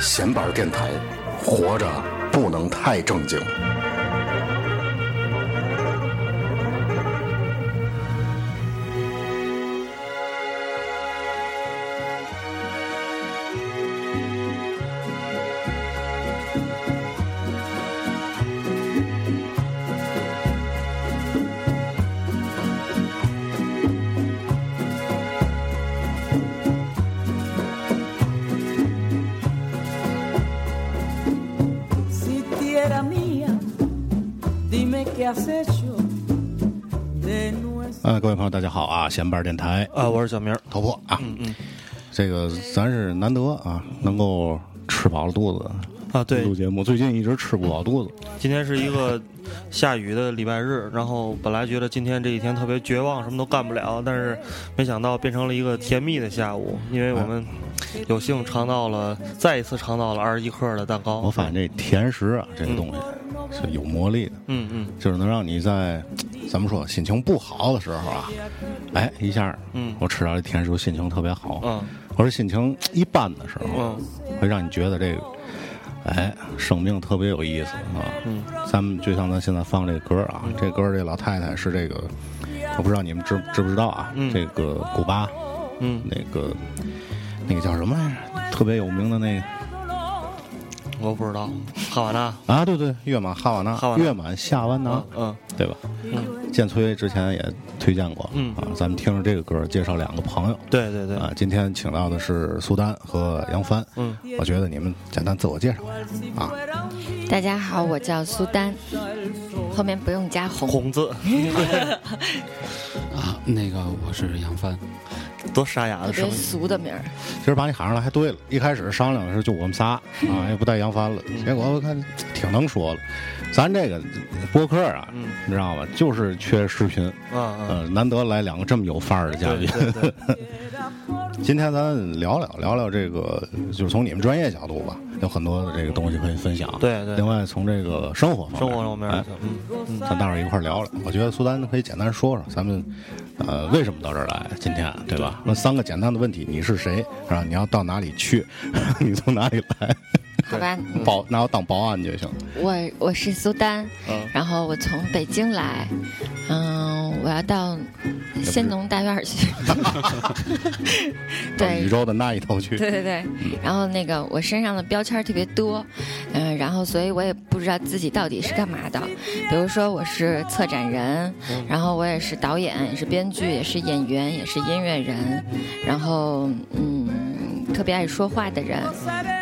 闲板电台，活着不能太正经。嗯，各位朋友，大家好啊！闲班电台啊，我是小明头破啊。嗯嗯，这个咱是难得啊，能够吃饱了肚子啊，对，录节目。最近一直吃不饱肚子。今天是一个下雨的礼拜日，然后本来觉得今天这一天特别绝望，什么都干不了，但是没想到变成了一个甜蜜的下午，因为我们有幸尝到了，再一次尝到了二十一克的蛋糕。我发现这甜食啊，这个东西是有魔力的。嗯嗯，就是能让你在。怎么说？心情不好的时候啊，哎，一下，嗯，我吃到这甜食，心情特别好。嗯，我说心情一般的时候，嗯，会让你觉得这个，哎，生命特别有意思啊。嗯，咱们就像咱现在放这歌啊，这歌这老太太是这个，我不知道你们知知不知道啊？这个古巴，嗯，那个那个叫什么来着？特别有名的那个。我不知道，哈瓦那？啊，对对，月满哈瓦那，月满夏湾那，嗯，对吧？嗯，建崔之前也推荐过，嗯。啊，咱们听着这个歌，介绍两个朋友，对对对，啊，今天请到的是苏丹和杨帆，嗯，我觉得你们简单自我介绍啊。大家好，我叫苏丹，后面不用加红。红字。啊，那个我是杨帆。多沙哑的声音，俗的名儿。其实把你喊上来还对了，一开始商量的时候就我们仨啊，也不带杨帆了。结果我看挺能说了，咱这个播客啊，你知道吧，就是缺视频，嗯，难得来两个这么有范儿的嘉宾。今天咱聊聊聊聊这个，就是从你们专业角度吧，有很多的这个东西可以分享。对对。另外从这个生活方面生活方面，嗯，咱待会儿一块聊聊。我觉得苏丹可以简单说说咱们。呃，为什么到这儿来？今天对吧？问三个简单的问题：你是谁？是吧？你要到哪里去？你从哪里来？好吧，保拿我当保安就行。我我是苏丹，然后我从北京来，嗯，我要到仙农大院去。对，宇宙的那一头去。对对对。然后那个我身上的标签特别多，嗯，然后所以我也不知道自己到底是干嘛的。比如说我是策展人，然后我也是导演，也是编剧，也是演员，也是音乐人，然后嗯，特别爱说话的人，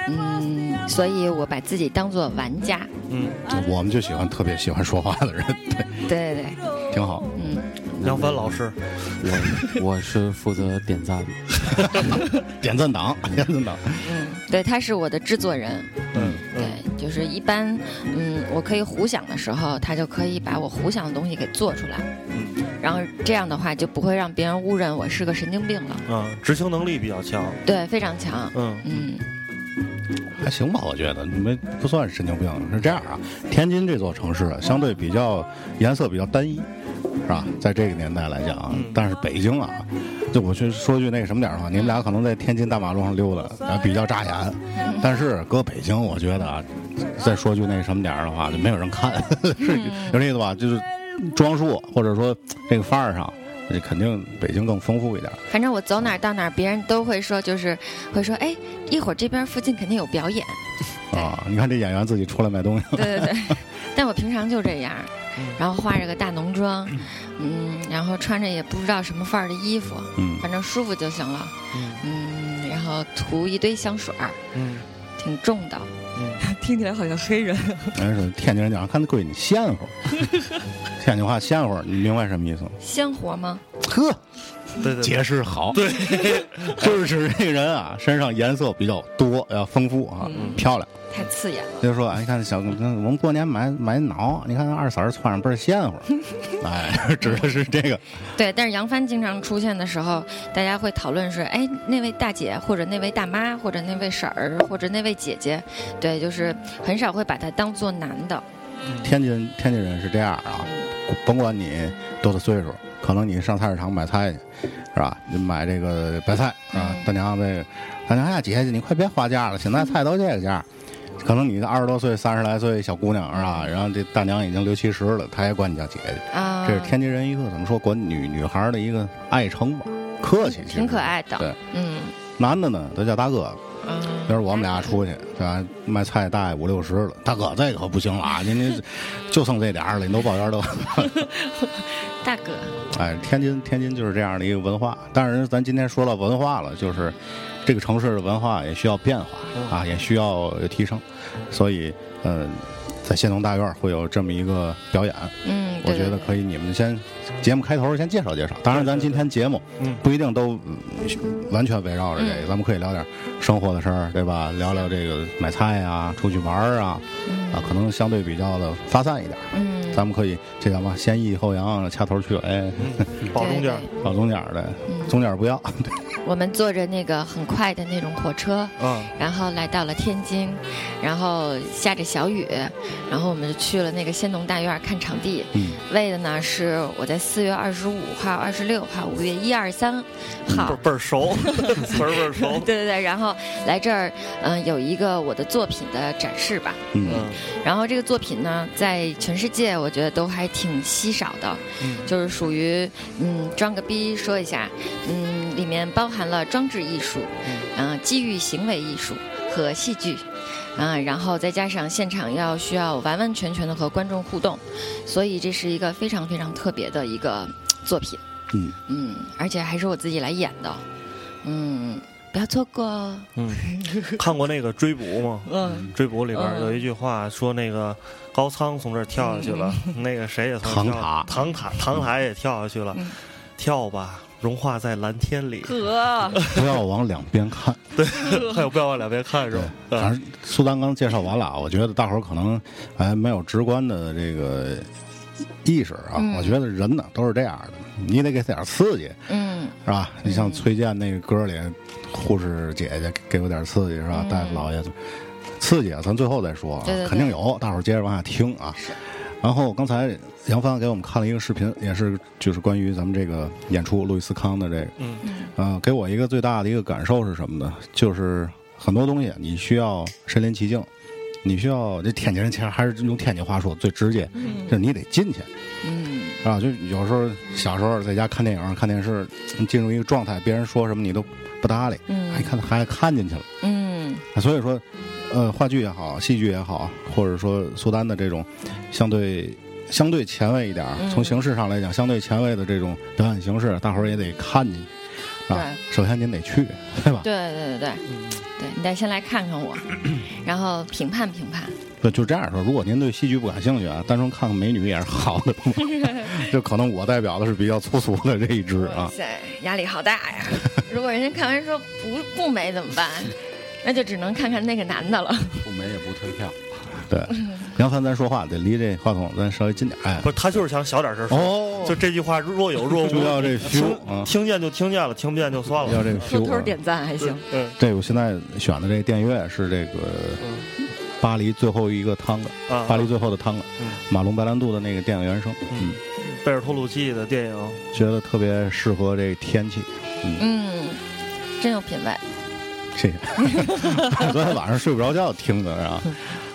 嗯。所以我把自己当做玩家。嗯，我们就喜欢特别喜欢说话的人。对对对，挺好。嗯，杨帆老师，我我是负责点赞，点赞党，点赞党。嗯，对，他是我的制作人。嗯，对，就是一般，嗯，我可以胡想的时候，他就可以把我胡想的东西给做出来。嗯，然后这样的话就不会让别人误认我是个神经病了。嗯，执行能力比较强。对，非常强。嗯嗯。还行吧，我觉得你们不算神经病。是这样啊，天津这座城市啊，相对比较颜色比较单一，是吧？在这个年代来讲啊，但是北京啊，就我去说句那个什么点的话，你们俩可能在天津大马路上溜达，比较扎眼。但是搁北京，我觉得啊，再说句那什么点的话，就没有人看，是有意思吧？就是装束或者说这个范儿上。这肯定北京更丰富一点。反正我走哪儿到哪儿，别人都会说，就是会说，哎，一会儿这边附近肯定有表演。啊，你看这演员自己出来卖东西。对对对，但我平常就这样，然后化着个大浓妆，嗯，然后穿着也不知道什么范儿的衣服，嗯，反正舒服就行了，嗯，然后涂一堆香水儿，嗯，挺重的，嗯，听起来好像黑人。人说天津人讲，看那闺女鲜活。天津话鲜活，你明白什么意思吗？鲜活吗？呵，对对解释好，对，就是指这个人啊，身上颜色比较多，要丰富啊，漂亮。太刺眼了。就是说，哎，你看小，我们过年买买袄，你看二婶儿穿上倍儿鲜乎，哎，指的是这个。对，但是杨帆经常出现的时候，大家会讨论是，哎，那位大姐或者那位大妈或者那位婶儿或者那位姐姐，对，就是很少会把他当做男的。天津天津人是这样啊，甭管你多大岁数，可能你上菜市场买菜去，是吧？你买这个白菜啊，大娘这个，大娘呀，姐姐你快别花价了，现在菜都这个价。可能你二十多岁、三十来岁小姑娘是吧？然后这大娘已经六七十了，她也管你叫姐姐。啊，这是天津人一个怎么说管女女孩的一个爱称吧，客气，挺可爱的。对，嗯男的呢都叫大哥。嗯，比如我们俩出去，对吧？卖菜大爷五六十了，大哥这个可不行了啊！您您 就剩这点儿了，你都抱怨都。大哥，哎，天津天津就是这样的一个文化。但是咱今天说到文化了，就是这个城市的文化也需要变化啊，也需要提升。所以，嗯，在县农大院会有这么一个表演。嗯，我觉得可以，你们先节目开头先介绍介绍。当然，咱今天节目不一定都嗯完全围绕着这个，咱们可以聊点生活的事儿，对吧？聊聊这个买菜啊，出去玩儿啊，啊，可能相对比较的发散一点。嗯，咱们可以这叫嘛，先抑后扬，掐头去尾，保中间儿，搞中间的，中间不要。我们坐着那个很快的那种火车，嗯，然后来到了天津，然后下着小雨，然后我们就去了那个仙农大院看场地，嗯，为的呢是我在四月二十五号、二十六号、五月一二三号。倍儿倍熟，词儿倍儿熟。对对对，然后来这儿，嗯、有一个我的作品的展示吧。嗯。嗯。然后这个作品呢，在全世界我觉得都还挺稀少的，嗯就是属于嗯装个逼说一下，嗯，里面包含了装置艺术，嗯、基于行为艺术和戏剧。啊，然后再加上现场要需要完完全全的和观众互动，所以这是一个非常非常特别的一个作品。嗯嗯，而且还是我自己来演的，嗯，不要错过哦。嗯，看过那个追捕吗？嗯，追捕里边嗯有一句话说，那个高仓从这儿跳下去了，那个谁也从这儿跳唐塔唐塔唐塔也跳下去了，嗯跳吧，融化在蓝天里。呵，不要往两边看。对，还有不要往两边看是吧？反正苏丹刚介绍完了啊，我觉得大伙儿可能还没有直观的这个意识啊。嗯我觉得人呢都是这样的，你得给他点刺激，嗯是吧？你像崔健那个歌里，护士姐姐给我点刺激，是吧？嗯大夫老爷子，刺激啊，咱最后再说啊，对对对肯定有，大伙儿接着往下听啊。然后刚才杨帆给我们看了一个视频，也是就是关于咱们这个演出路易斯康的这个，嗯呃，给我一个最大的一个感受是什么呢？就是很多东西你需要身临其境，你需要这天津人其实还是用天津话说最直接，就是你得进去嗯啊。就有时候小时候在家看电影、看电视，进入一个状态，别人说什么你都不搭理，嗯还看还看进去了。嗯所以说，呃，话剧也好，戏剧也好，或者说苏丹的这种相对相对前卫一点，嗯从形式上来讲，相对前卫的这种表演形式，大伙儿也得看进去啊。首先您得去，对吧？对对对对，对你得先来看看我，然后评判评判。就就这样说，如果您对戏剧不感兴趣啊，单纯看看美女也是好的。就可能我代表的是比较粗俗的这一支啊。塞，压力好大呀！如果人家看完说不不美怎么办？那就只能看看那个男的了。不美也不退票。对，杨帆，咱说话得离这话筒咱稍微近点。哎不，是，他就是想小点声说，哦，就这句话若有若无，就要这 feel 啊听听见就听见了，听不见就算了。要这个偷 feel 啊。偷点赞还行。嗯这我现在选的这个电乐是这个巴黎最后一个汤了，啊，巴黎最后的汤了嗯，马龙白兰度的那个电影原声，嗯，贝尔托鲁奇的电影，觉得特别适合这天气。嗯，真有品位。谢谢。昨天晚上睡不着觉听的啊，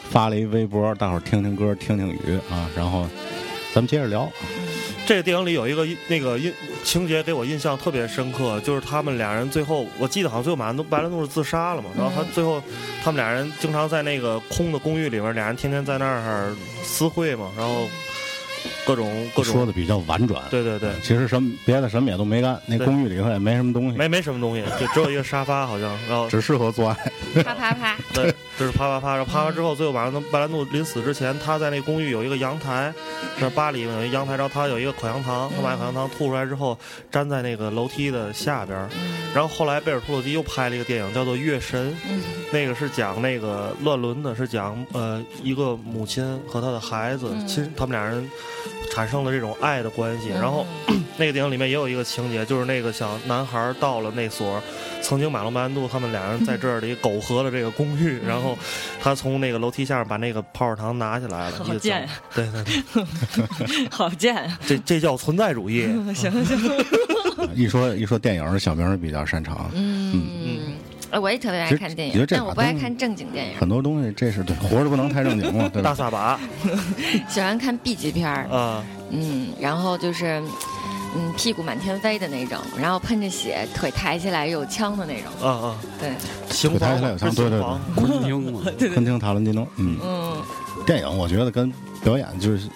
发了一微博，大伙儿听听歌，听听雨啊，然后咱们接着聊。这个电影里有一个那个印情节给我印象特别深刻，就是他们俩人最后，我记得好像最后马兰都白兰度是自杀了嘛，然后他最后他们俩人经常在那个空的公寓里面，俩人天天在那儿私会嘛，然后隔各种各种。说的比较婉转。对对对，其实什么别的什么也都没干，那公寓里头也没什么东西，没没什么东西，就只有一个沙发好像，然后。只适合做爱。啪啪啪，对，就是啪啪啪，然后啪完之后，最后晚上白兰度临死之前，他在那公寓有一个阳台，是巴黎有一阳台，然后他有一个口香糖，他把口香糖吐出来之后，粘在那个楼梯的下边。然后后来贝尔托洛基又拍了一个电影叫做《月神》，嗯。那个是讲那个乱伦的，是讲呃一个母亲和她的孩子嗯。亲，他们俩人产生了这种爱的关系。然后 那个电影里面也有一个情节，就是那个小男孩到了那所曾经马龙白兰度他们俩人在这儿里苟合的这个公寓，然后他从那个楼梯下面把那个泡泡糖拿起来了，一个好贱呀对对对，好贱啊！这这叫存在主义。行行，一说一说电影，小明儿比较擅长。嗯，呃我也特别爱看电影但我不爱看正经电影，很多东西这是对活着不能太正经了，对吧？大撒 把。喜欢看 B 级片儿，啊，嗯，然后就是。嗯，屁股满天飞的那种，然后喷着血，腿抬起来有枪的那种，啊啊，对，刑腿抬起来有枪 对对对昆汀嘛，昆汀塔伦蒂诺，嗯，嗯，电影我觉得跟表演就是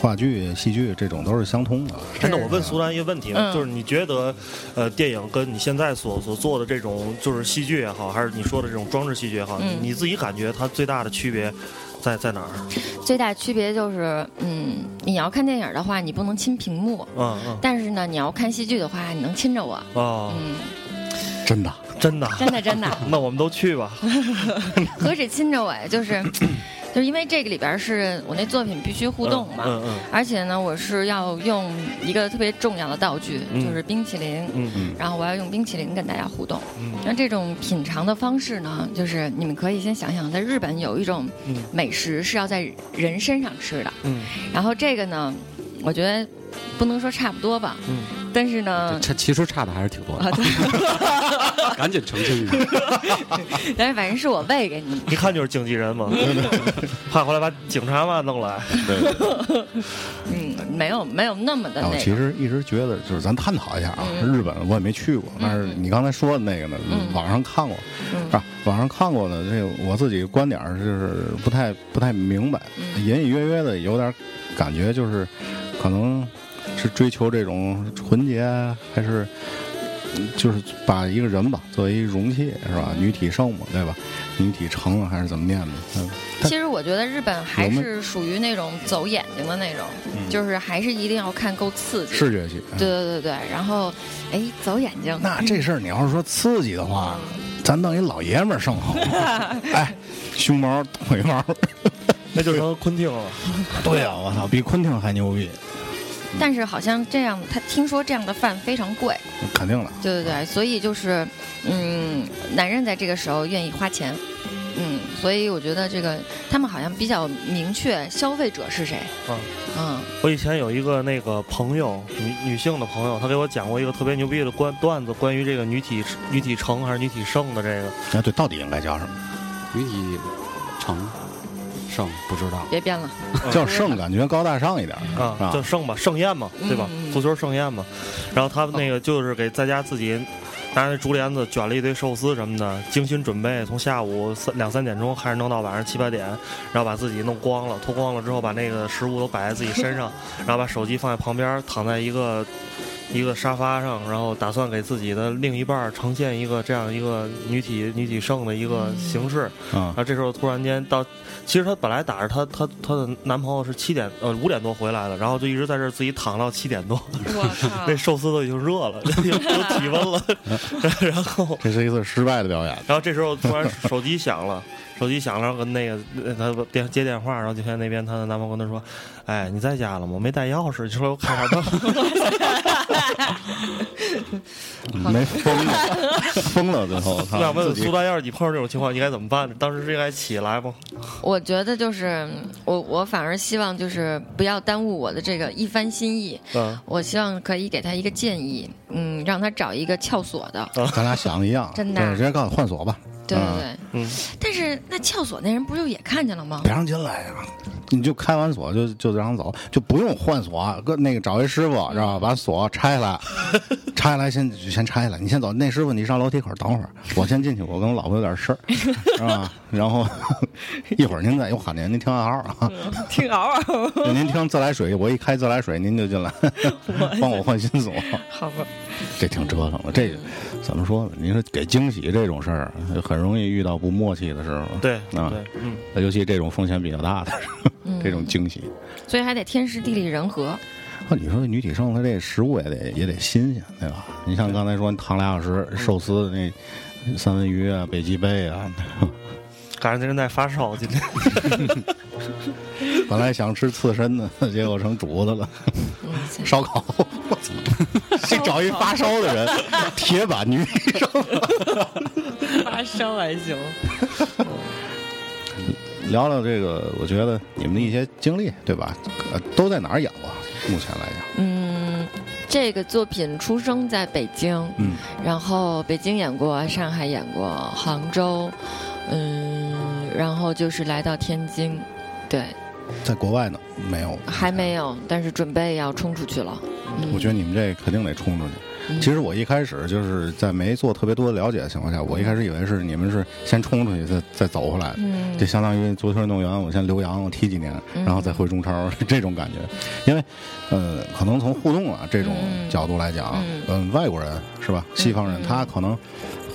话剧、戏剧这种都是相通的。真的，我问苏丹一个问题，嗯。就是你觉得，呃，电影跟你现在所所做的这种就是戏剧也好，还是你说的这种装置戏剧也好，嗯。你自己感觉它最大的区别在在哪儿？最大区别就是，嗯，你要看电影的话，你不能亲屏幕，嗯嗯。但是呢，你要看戏剧的话，你能亲着我，哦，嗯，真的，真的，真的真的，那我们都去吧。何止亲着我呀，就是，就是因为这个里边是我那作品必须互动嘛，嗯嗯。而且呢，我是要用一个特别重要的道具，嗯。就是冰淇淋，然后我要用冰淇淋跟大家互动。嗯。那这种品尝的方式呢，就是你们可以先想想，在日本有一种嗯。美食是要在人身上吃的，嗯。然后这个呢，我觉得不能说差不多吧，嗯，但是呢，差其实差的还是挺多啊的，赶紧澄清一下。但是反正是我喂给你，一看就是经纪人嘛，怕回来把警察嘛弄来。对。嗯，没有没有那么的那个，其实一直觉得，就是咱探讨一下啊，嗯。日本我也没去过，但是你刚才说的那个呢，嗯。网上看过，嗯。是吧？网上看过的，这个我自己观点就是不太不太明白，嗯。隐隐约约的有点感觉，就是可能是追求这种纯洁，还是嗯就是把一个人吧作为一容器是吧？女体盛嘛，对吧？女体盛还是怎么念的？嗯其实我觉得日本还是属于那种走眼睛的那种，就是还是一定要看够刺激，视觉系。对对对对，然后，哎，走眼睛，那这事儿你要是说刺激的话，咱弄一老爷们儿上好吗？哎，胸毛、腿毛，那就成昆汀了。对啊，我操，比昆汀还牛逼，但是好像这样，他听说这样的饭非常贵，肯定的。对对对，所以就是，嗯，男人在这个时候愿意花钱，嗯，所以我觉得这个他们好像比较明确消费者是谁，嗯。嗯。我以前有一个那个朋友，女女性的朋友，她给我讲过一个特别牛逼的关段子，关于这个女体女体成还是女体盛的这个。哎，对，到底应该叫什么？女体成盛不知道，别编了，叫盛，感觉高大上一点儿啊，啊叫。盛吧，盛宴嘛，对吧？嗯嗯足球盛宴嘛。然后他们那个就是给在家自己拿那竹帘子卷了一堆寿司什么的，精心准备，从下午三两三点钟开始弄到晚上七八点，然后把自己弄光了，脱光了之后把那个食物都摆在自己身上，然后把手机放在旁边，躺在一个。一个沙发上，然后打算给自己的另一半儿呈现一个这样一个女体女体盛的一个形式，啊然后这时候突然间到，其实她本来打着她她她的男朋友是七点呃五点多回来的，然后就一直在这儿自己躺到七点多，那寿司都已经热了，有有体温了，然后这是一次失败的表演。然后这时候突然手机响了。手机响了，然后跟那个他电接电话，然后就看那边她的男朋友跟她说：“哎，你在家了吗？没带钥匙，你说我开下灯。没疯了，疯了，最后”我想问问苏丹，要是你碰上这种情况，你该怎么办呢？当时是应该起来吗？我觉得就是我我反而希望就是不要耽误我的这个一番心意，嗯，我希望可以给他一个建议，嗯，让他找一个撬锁的，咱俩想的一样，真的对直接告诉你换锁吧，对对嗯对，嗯，但是那撬锁那人不就也看见了吗？别让进来呀。你就开完锁就就让走，就不用换锁，搁那个找一师傅知道吧？把锁拆下来，拆下来先先拆下来，你先走。那师傅你上楼梯口等会儿，我先进去，我跟我老婆有点事儿，是吧？然后一会儿您再我喊您，您听暗号啊，听嗷嗷。您听自来水，我一开自来水您就进来，帮我换新锁。好吧，这挺折腾的，这怎么说呢？你说给惊喜这种事儿，很容易遇到不默契的时候。对啊对，嗯，尤其这种风险比较大的 这种惊喜。所以还得天时地利人和。啊，你说女体盛，它这食物也得也得新鲜，对吧？你像刚才说你躺俩小时寿司那三文鱼啊、北极贝啊，赶上这人在发烧，今天本来想吃刺身的，结果成煮的了。烧烤，我操！这找一发烧的人，铁板女体盛。发烧还行。聊聊这个，我觉得你们的一些经历，对吧？呃，都在哪儿演过？目前来讲，嗯，这个作品出生在北京，嗯，然后北京演过，上海演过，杭州，嗯，然后就是来到天津，对，在国外呢没有，还没有，但是准备要冲出去了。嗯我觉得你们这肯定得冲出去。嗯其实我一开始就是在没做特别多的了解的情况下，我一开始以为是你们是先冲出去再再走回来的，嗯就相当于足球运动员，我先留洋，我踢几年，嗯然后再回中超 这种感觉。因为，呃，可能从互动啊这种嗯角度来讲，嗯嗯，外国人是吧？西方人嗯他可能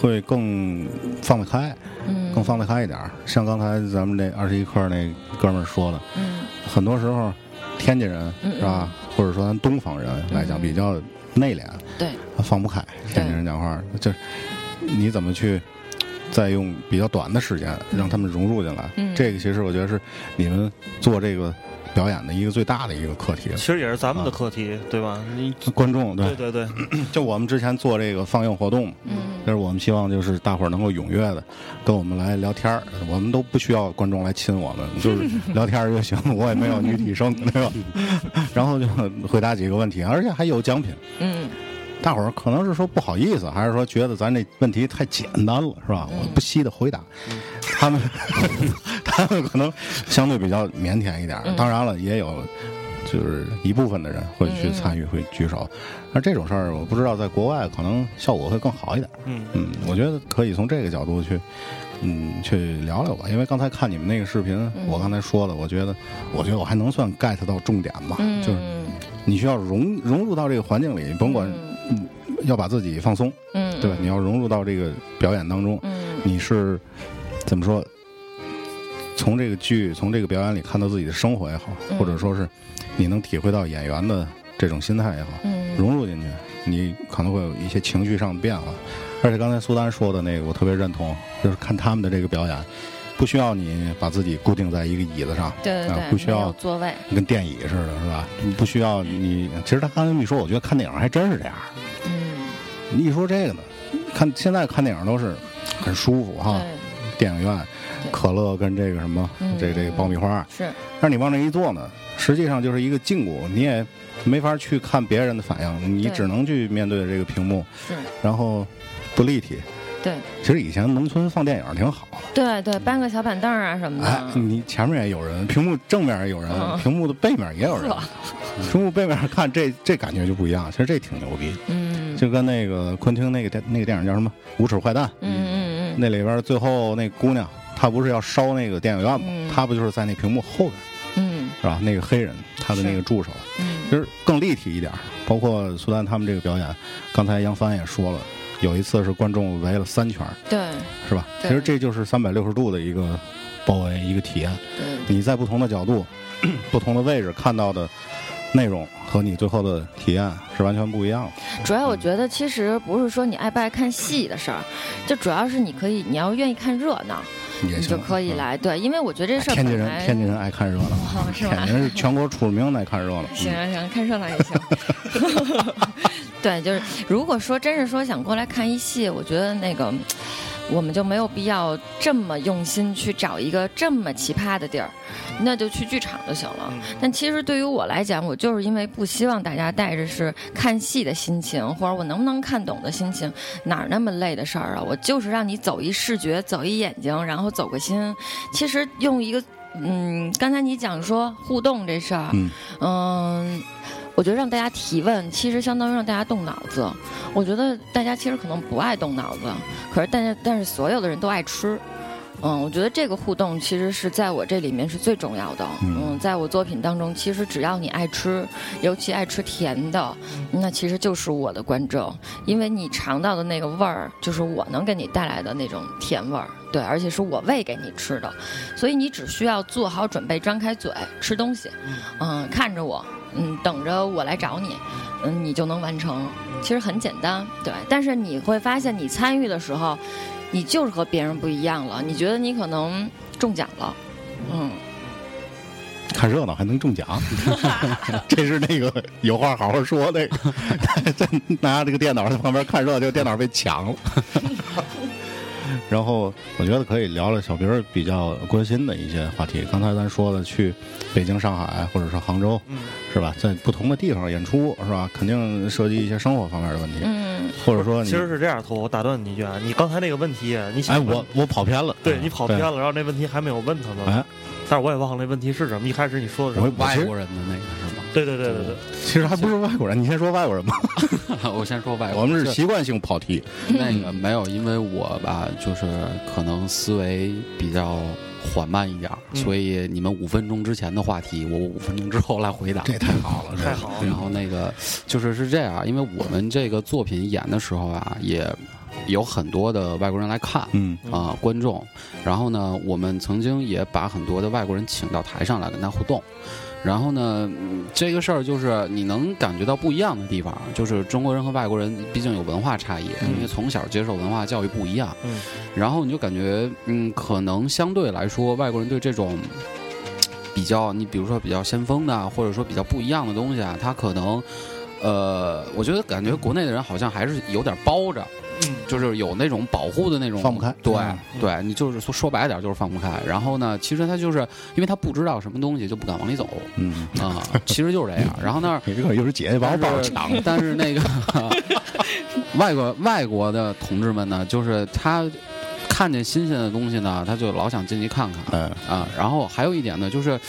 会更放得开，嗯更放得开一点儿。像刚才咱们这二十一课那哥们儿说的，嗯很多时候天津人嗯是吧，或者说咱东方人来讲嗯比较内敛，对，放不开。天津人讲话就是你怎么去再用比较短的时间让他们融入进来？嗯这个其实我觉得是你们做这个表演的一个最大的一个课题。其实也是咱们的课题，对吧？你观众对对对对，就我们之前做这个放映活动，嗯就是我们希望就是大伙儿能够踊跃的跟我们来聊天儿，我们都不需要观众来亲我们，就是聊天儿就行，我也没有女体声，对吧？然后就回答几个问题，而且还有奖品。嗯大伙儿可能是说不好意思，还是说觉得咱这问题太简单了，是吧？我不惜的回答，他们 他们可能相对比较腼腆一点当然了，也有就是一部分的人会去参与，会举手。那这种事儿，我不知道在国外可能效果会更好一点。嗯嗯，我觉得可以从这个角度去，嗯，去聊聊吧。因为刚才看你们那个视频，嗯我刚才说了，我觉得，我觉得我还能算 get 到重点吧，嗯，就是你需要融融入到这个环境里，甭管、嗯要把自己放松，嗯，对吧？你要融入到这个表演当中，嗯你是怎么说？从这个剧，从这个表演里看到自己的生活也好，嗯或者说是你能体会到演员的这种心态也好，嗯融入进去，你可能会有一些情绪上的变化。而且刚才苏丹说的那个，我特别认同，就是看他们的这个表演，不需要你把自己固定在一个椅子上，啊对对对，不需要座位，跟电椅似的，是吧？你不需要你。其实他刚才一说，我觉得看电影还真是这样。嗯，你一说这个呢，看现在看电影都是很舒服哈，电影院可乐跟这个什么，嗯这这个爆米花，是，但是你往那一坐呢，实际上就是一个禁锢，你也没法去看别人的反应，你只能去面对着这个屏幕，是，然后不立体。对，其实以前农村放电影挺好的，对对，搬个小板凳啊什么的。哎，的，你前面也有人，屏幕正面也有人，嗯。屏幕的背面也有人，屏幕背面看这这感觉就不一样，其实这挺牛逼，嗯。就跟那个昆汀那个电那个电影叫什么《无耻坏蛋》，嗯嗯嗯，那里边最后那姑娘，她不是要烧那个电影院吗？嗯。她不就是在那屏幕后边嗯。是吧？那个黑人，他的那个助手，嗯。就是更立体一点。包括苏丹他们这个表演，刚才杨帆也说了，有一次是观众围了三圈儿，对是吧？其实这就是三百六十度的一个包围，一个体验。对，你在不同的角度、不同的位置看到的内容和你最后的体验是完全不一样的。主要我觉得其实不是说你爱不爱看戏的事儿，就主要是你可以，你要愿意看热闹，也行你就可以嗯来。对，因为我觉得这事儿天津人，天津人爱看热闹，哦是吧天津是全国出了名的爱看热闹。行嗯行行，看热闹也行。对，就是如果说真是说想过来看一戏，我觉得那个我们就没有必要这么用心去找一个这么奇葩的地儿，那就去剧场就行了。但其实对于我来讲，我就是因为不希望大家带着是看戏的心情，或者我能不能看懂的心情，哪儿那么累的事儿啊？我就是让你走一视觉，走一眼睛，然后走个心。其实用一个嗯，刚才你讲说互动这事儿，嗯嗯，我觉得让大家提问，其实相当于让大家动脑子。我觉得大家其实可能不爱动脑子，可是但是但是所有的人都爱吃。嗯，我觉得这个互动其实是在我这里面是最重要的。嗯嗯，在我作品当中，其实只要你爱吃，尤其爱吃甜的，那其实就是我的观众，因为你尝到的那个味儿，就是我能给你带来的那种甜味儿。对，而且是我喂给你吃的，所以你只需要做好准备，张开嘴吃东西，嗯，看着我，嗯，等着我来找你，嗯，你就能完成。其实很简单，对。但是你会发现，你参与的时候，你就是和别人不一样了。你觉得你可能中奖了，嗯，看热闹还能中奖，这是那个有话好好说那个，在 拿这个电脑在旁边看热闹，这个电脑被抢了。然后我觉得可以聊聊小斌儿比较关心的一些话题。刚才咱说的去北京、上海或者是杭州，是吧？在不同的地方演出，是吧？肯定涉及一些生活方面的问题，嗯，或者说其实是这样，头我打断你一句啊，你刚才那个问题，你想哎，我我跑偏了，对你跑偏了，然后那问题还没有问他呢，哎，但是我也忘了那问题是什么。一开始你说的是什么？我我其实外国人的那个？对对对对对，其实还不是外国人，你先说外国人吧。我先说外国。人，我们是习惯性跑题，那个没有，因为我吧，就是可能思维比较缓慢一点所以你们五分钟之前的话题，我五分钟之后来回答。这太好了，太好了。然后那个就是是这样，因为我们这个作品演的时候啊，也有很多的外国人来看。嗯。啊、观众，然后呢，我们曾经也把很多的外国人请到台上来跟他互动，然后呢，嗯这个事儿就是你能感觉到不一样的地方，就是中国人和外国人毕竟有文化差异，因为从小接受文化教育不一样，嗯，然后你就感觉，嗯，可能相对来说，外国人对这种比较，你比如说比较先锋的，或者说比较不一样的东西啊，他可能，呃，我觉得感觉国内的人好像还是有点包着。嗯就是有那种保护的那种放不开对、嗯对，你就是说说白点就是放不开。然后呢，其实他就是因为他不知道什么东西，就不敢往里走嗯，啊、其实就是这样。然后那儿你这个又是姐姐把我包抢了，但是那个 外国外国的同志们呢，就是他看见新鲜的东西呢，他就老想进去看看嗯啊。然后还有一点呢，就是。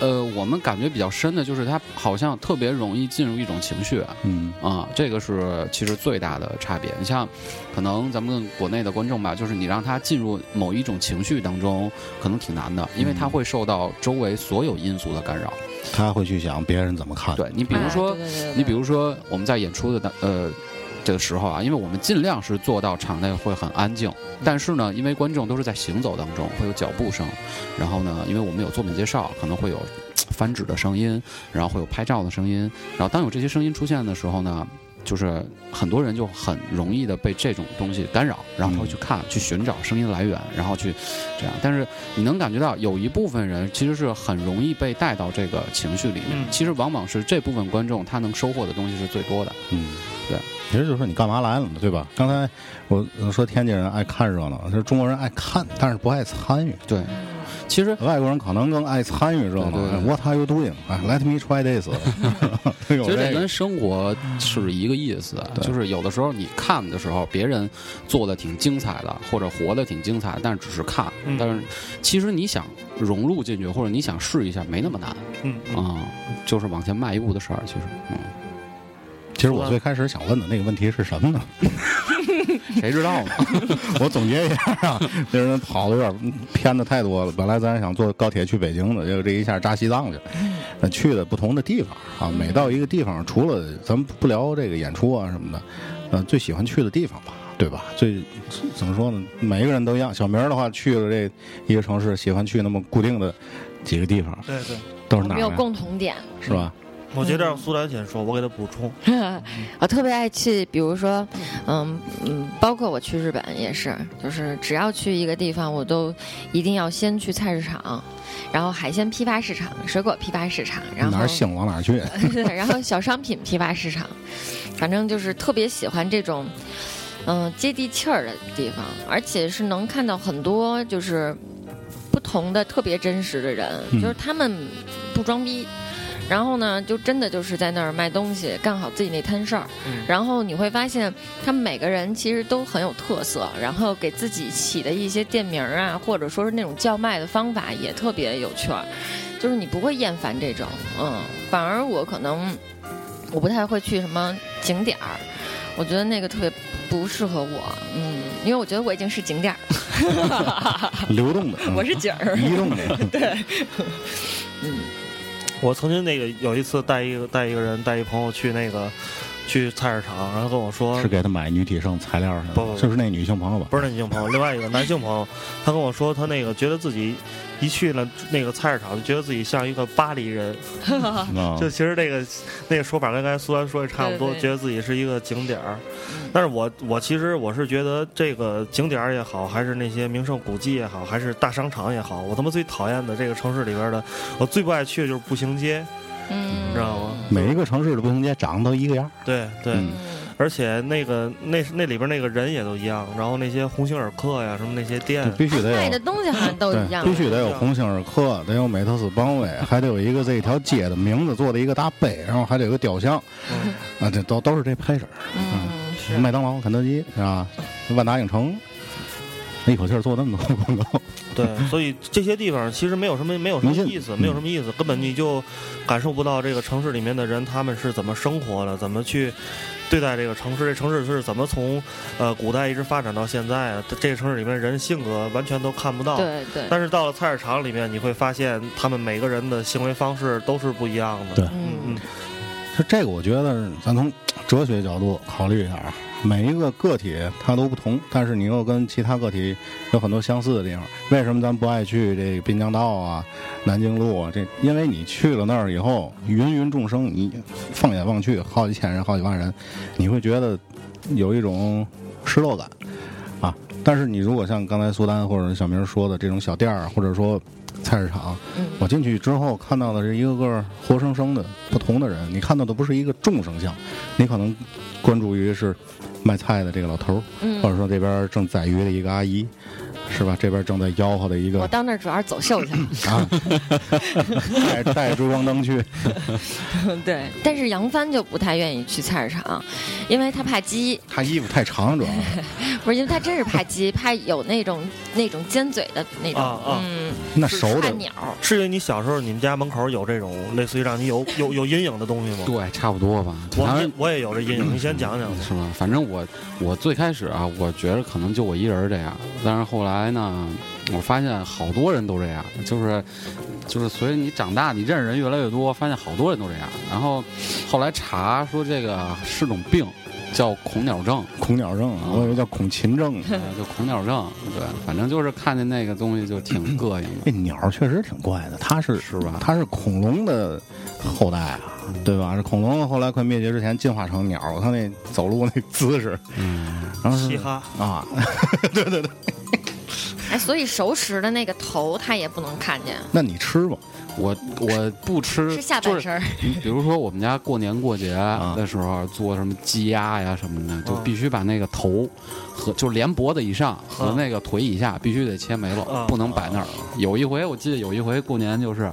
呃，我们感觉比较深的就是他好像特别容易进入一种情绪嗯啊，这个是其实最大的差别。你像，可能咱们国内的观众吧，就是你让他进入某一种情绪当中，可能挺难的，因为他会受到周围所有因素的干扰。他会去想别人怎么看，对你，比如说，哎对对对对你比如说我们在演出的当呃这个时候啊，因为我们尽量是做到场内会很安静，但是呢，因为观众都是在行走当中，会有脚步声，然后呢，因为我们有作品介绍，可能会有翻纸的声音，然后会有拍照的声音，然后当有这些声音出现的时候呢。就是很多人就很容易的被这种东西干扰，然后他会去看、去寻找声音来源，然后去这样。但是你能感觉到有一部分人其实是很容易被带到这个情绪里面，嗯其实往往是这部分观众他能收获的东西是最多的。嗯，对，其实就是说你干嘛来了嘛，对吧？刚才我说天津人爱看热闹，就是中国人爱看，但是不爱参与。对，其实外国人可能更爱参与热闹。对对对 What are you doing？哎，Let me try this 有其实这这个跟生活是一个意思，就是有的时候你看的时候，别人做的挺精彩的，或者活的挺精彩，但是只是看，嗯但是其实你想融入进去，或者你想试一下，没那么难嗯嗯啊、就是往前迈一步的事儿。其实，嗯，其实我最开始想问的那个问题是什么呢？谁知道呢？我总结一下啊，这人跑的有点偏的太多了。本来咱想坐高铁去北京的，结果这一下扎西藏去了。那去的不同的地方啊，每到一个地方，除了咱们不聊这个演出啊什么的，呃，最喜欢去的地方吧，对吧？最怎么说呢？每一个人都一样。小明的话，去了这一个城市，喜欢去那么固定的几个地方，对对，都是哪儿呀？我们有共同点。是吧？我觉得让苏丹先说，我给他补充。我特别爱去，比如说，嗯嗯，包括我去日本也是，就是只要去一个地方，我都一定要先去菜市场，然后海鲜批发市场、水果批发市场，然后哪儿兴往哪儿去。然后小商品批发市场，反正就是特别喜欢这种，嗯、接地气儿的地方，而且是能看到很多就是不同的特别真实的人，嗯就是他们不装逼。然后呢，就真的就是在那儿卖东西，干好自己那摊事儿。嗯。然后你会发现，他们每个人其实都很有特色，然后给自己起的一些店名儿啊，或者说是那种叫卖的方法也特别有趣儿，就是你不会厌烦这种，嗯，反而我可能我不太会去什么景点儿，我觉得那个特别不适合我，嗯，因为我觉得我已经是景点儿了，流动的，嗯我是景儿，移动的，对，嗯我曾经那个有一次带一个带一个人带一朋友去那个去菜市场，然后跟我说是给他买女体盛材料去的，不不不是不是那女性朋友吧？不是那女性朋友，另外一个男性朋友，他跟我说他那个觉得自己一去了那个菜市场，就觉得自己像一个巴黎人，啊就其实那个那个说法跟刚才苏安说的差不多，对对觉得自己是一个景点儿。但是我我其实我是觉得这个景点儿也好，还是那些名胜古迹也好，还是大商场也好，我他妈最讨厌的这个城市里边的，我最不爱去的就是步行街，嗯，你知道吗？每一个城市的步行街长得都一个样儿，对对。嗯而且那个那那里边那个人也都一样，然后那些鸿星尔克呀，什么那些店，必须得有。卖的东西好像都一样，，必须得有鸿星尔克，得有美特斯邦威，还得有一个这一条街的名字做的一个大碑，然后还得有个雕像，嗯。啊，这都都是这配置。嗯，是麦当劳、肯德基是吧？万达影城，一口气儿做那么多 广告，对，所以这些地方其实没有什么没有什么意思，没有什么意思，根本你就感受不到这个城市里面的人他们是怎么生活的，怎么去对待这个城市，这城市是怎么从呃古代一直发展到现在啊？这个城市里面人性格完全都看不到。对对，但是到了菜市场里面，你会发现他们每个人的行为方式都是不一样的。对嗯嗯，就这个，我觉得咱从哲学角度考虑一下啊，每一个个体它都不同，但是你又跟其他个体有很多相似的地方。为什么咱不爱去这滨江道啊、南京路啊？这因为你去了那儿以后，芸芸众生，你放眼望去，好几千人、好几万人，你会觉得有一种失落感啊。但是你如果像刚才苏丹或者小明说的这种小店儿，或者说菜市场，嗯。我进去之后看到的是一个个活生生的不同的人，你看到的不是一个众生相，你可能关注于是卖菜的这个老头儿，嗯。或者说这边正宰鱼的一个阿姨，是吧？这边正在吆喝的一个我到那儿主要是走秀去，啊，带带珠光灯去，对。但是杨帆就不太愿意去菜市场，因为他怕鸡，他衣服太长，主要 不是因为他真是怕鸡，怕有那种那种尖嘴的那种，啊啊嗯，那熟的怕鸟。是因为你小时候你们家门口有这种类似于让你有有有阴影的东西吗？对，差不多吧。我我也有这阴影，你先讲讲。是吗？反正我我最开始啊，我觉得可能就我一人儿这样，但是后来呢，我发现好多人都这样，就是就是随着你长大，你认识人越来越多，发现好多人都这样。然后后来查说这个是种病，叫恐鸟症，恐鸟症，啊我以为叫恐禽症。呃就恐鸟症。对，反正就是看见那个东西就挺膈应这的。鸟确实挺怪的，它是是吧它是恐龙的后代啊，对吧？这恐龙后来快灭绝之前进化成鸟儿，它那走路那姿势，嗯，然后嘻哈，啊，哎，所以熟食的那个头他也不能看见，那你吃吧，我我不吃，是下半身比如说我们家过年过节啊的时候做什么鸡鸭呀什么的，就啊必须把那个头和就是连脖子以上和啊那个腿以下必须得切没了，啊不能摆那儿。有一回我记得有一回过年就是。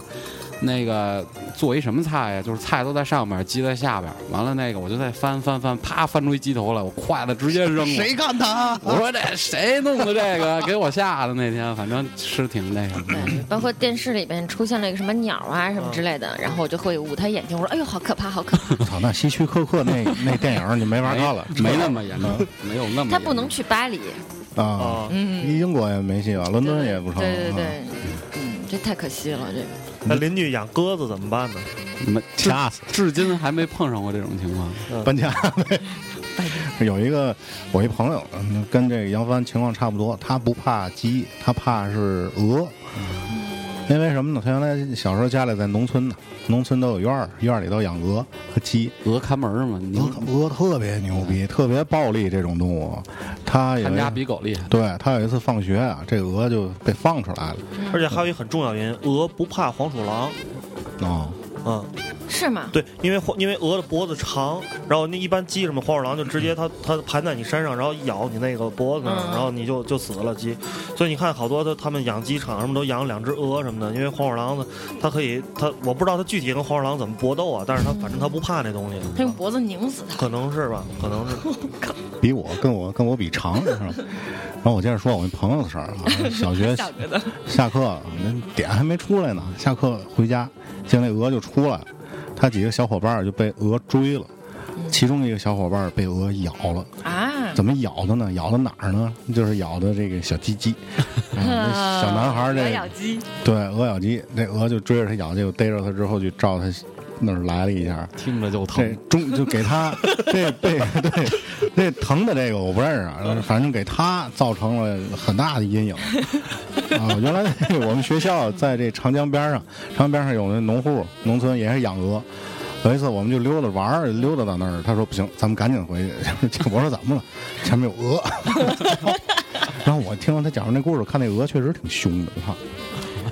那个做一什么菜呀？就是菜都在上面，鸡在下边。完了，那个我就再翻翻翻，啪翻出一鸡头来，我筷子直接扔了。谁干的？我说这谁弄的这个？给我吓的那天，反正是挺那什么的。对，包括电视里边出现了一个什么鸟啊什么之类的，然后我就会捂他眼睛，我说：“哎呦，好可怕，好可怕我操，那希区柯克那那电影你没法看了，没那么严重，没有那！”么。他不能去巴黎，啊，啊，嗯，英国也没戏啊，伦敦也不成，对对对啊，嗯，这太可惜了，这个。那邻居养鸽子怎么办呢？没至掐死至今还没碰上过这种情况。搬家呗。有一个我一朋友，嗯跟这个杨帆情况差不多，他不怕鸡，他怕是鹅。因为什么呢？他原来小时候家里在农村呢，农村都有院儿，院儿里都养鹅和鸡。鹅看门儿嘛，鹅鹅特别牛逼，特别暴力这种动物。他有一看家比狗厉害。对他有一次放学啊，这鹅就被放出来了。而且还有一个很重要原因，鹅不怕黄鼠狼。哦，嗯，是吗？对，因为因为鹅的脖子长，然后那一般鸡什么黄鼠狼就直接它它盘在你身上，然后咬你那个脖子那儿，嗯然后你就就死了鸡。所以你看好多的他们养鸡场什么都养两只鹅什么的，因为黄鼠狼呢，它可以它我不知道它具体跟黄鼠狼怎么搏斗啊，但是它反正它不怕那东西，它用脖子拧死它。可能是吧，可能是。比我跟我跟我比长是吧？然后我接着说我那朋友的事儿啊，小学下课那点还没出来呢，下课回家，见那鹅就出来了，他几个小伙伴儿就被鹅追了，其中一个小伙伴儿被鹅咬了，啊，怎么咬的呢？咬的哪儿呢？就是咬的这个小鸡鸡，啊那小男孩这 咬鸡，对鹅咬鸡，那鹅就追着他咬，结果逮着他之后就照他那儿来了一下，听着就这疼。中就给他这被对这疼的这个我不认识啊，反正给他造成了很大的阴影啊。原来我们学校在这长江边上，长江边上有那农户农村也是养鹅。有一次我们就溜达玩儿，溜达到那儿，他说不行，咱们赶紧回去。我说怎么了？前面有鹅。然后我听完他讲完那故事，看那鹅确实挺凶的。哈，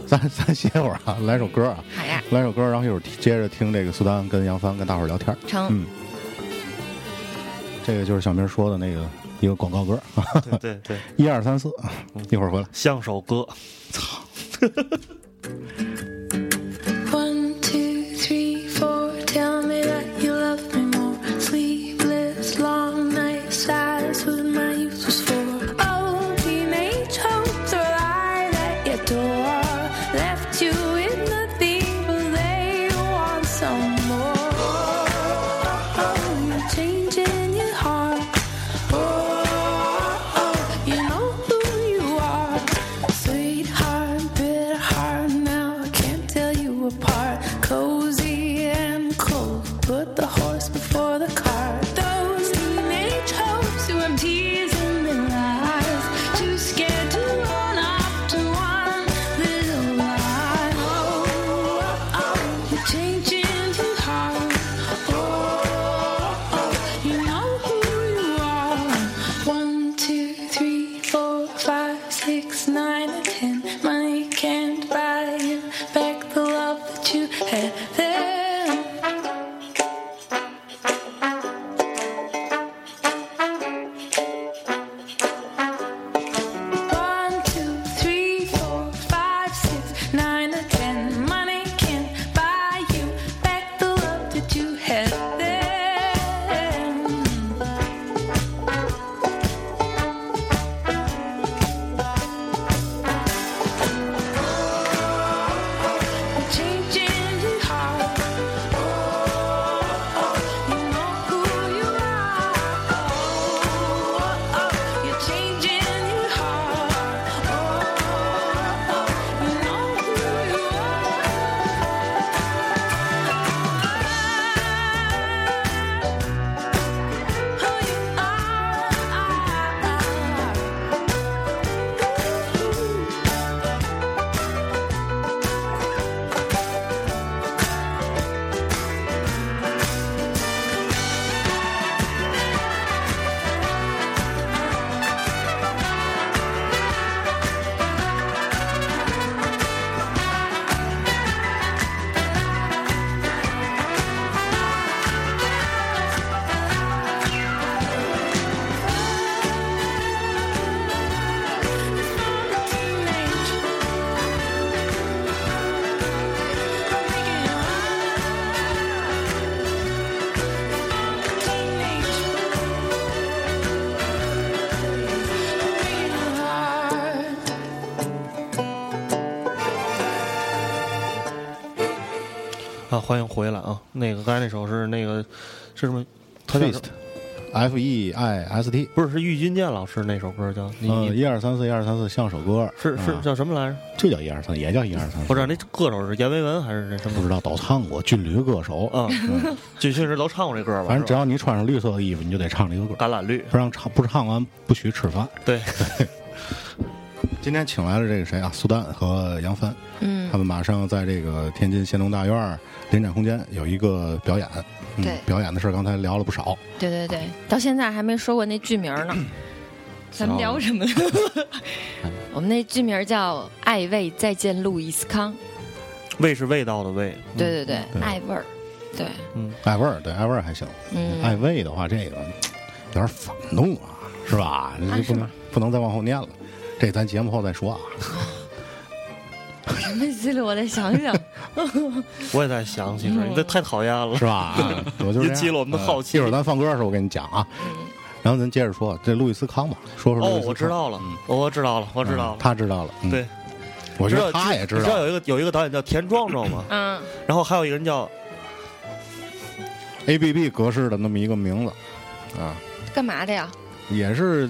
咱咱歇会儿啊，来首歌啊。好呀，来首歌，然后一会儿接着听这个苏丹跟杨帆跟大伙儿聊天。成。嗯，这个就是小明说的那个一个广告歌，对对对，一二三四，一会儿回来。像首歌。One, 欢迎回来啊！那个刚才那首是那个是什么？？Twist，F E I S T，不是是郁金剑老师那首歌叫你嗯，一二三四，一二三四，像首歌，是是啊叫什么来着？就叫一二三，也叫一二三，不知道那歌手是阎维文还是那什么？不知道都唱过军旅歌手，啊，军训时都唱过这歌吧？反正只要你穿上绿色的衣服，你就得唱这个歌，橄榄绿，不让唱，不唱完不许吃饭。对，今天请来了这个谁啊？苏丹和杨帆，嗯他，们马上在这个天津仙农大院儿临展空间有一个表演。嗯对表演的事儿刚才聊了不少。对对对，到现在还没说过那剧名呢。咱们聊什么呢？我们那剧名叫《爱味再见路易斯康》。味是味道的味，对对对，对爱味儿。对，嗯，爱味儿对爱味儿还行，嗯爱味的话这个有点反动啊，是吧？这不能不能再往后念了，这咱节目后再说啊。什么思路？我再想想。我也在想，其实你这太讨厌了，是吧？啊 我就这样引起了我们的好奇嗯一会儿咱放歌的时候我跟你讲啊，然后咱接着说这路易斯康吧，说说。哦我知道了，我知道了，我知道嗯了。他知道了。嗯对，我觉得知道他也知你知道道有一个有一个导演叫田壮壮吗？嗯，然后还有一个人叫 A B B 格式的那么一个名字啊，干嘛的呀？也是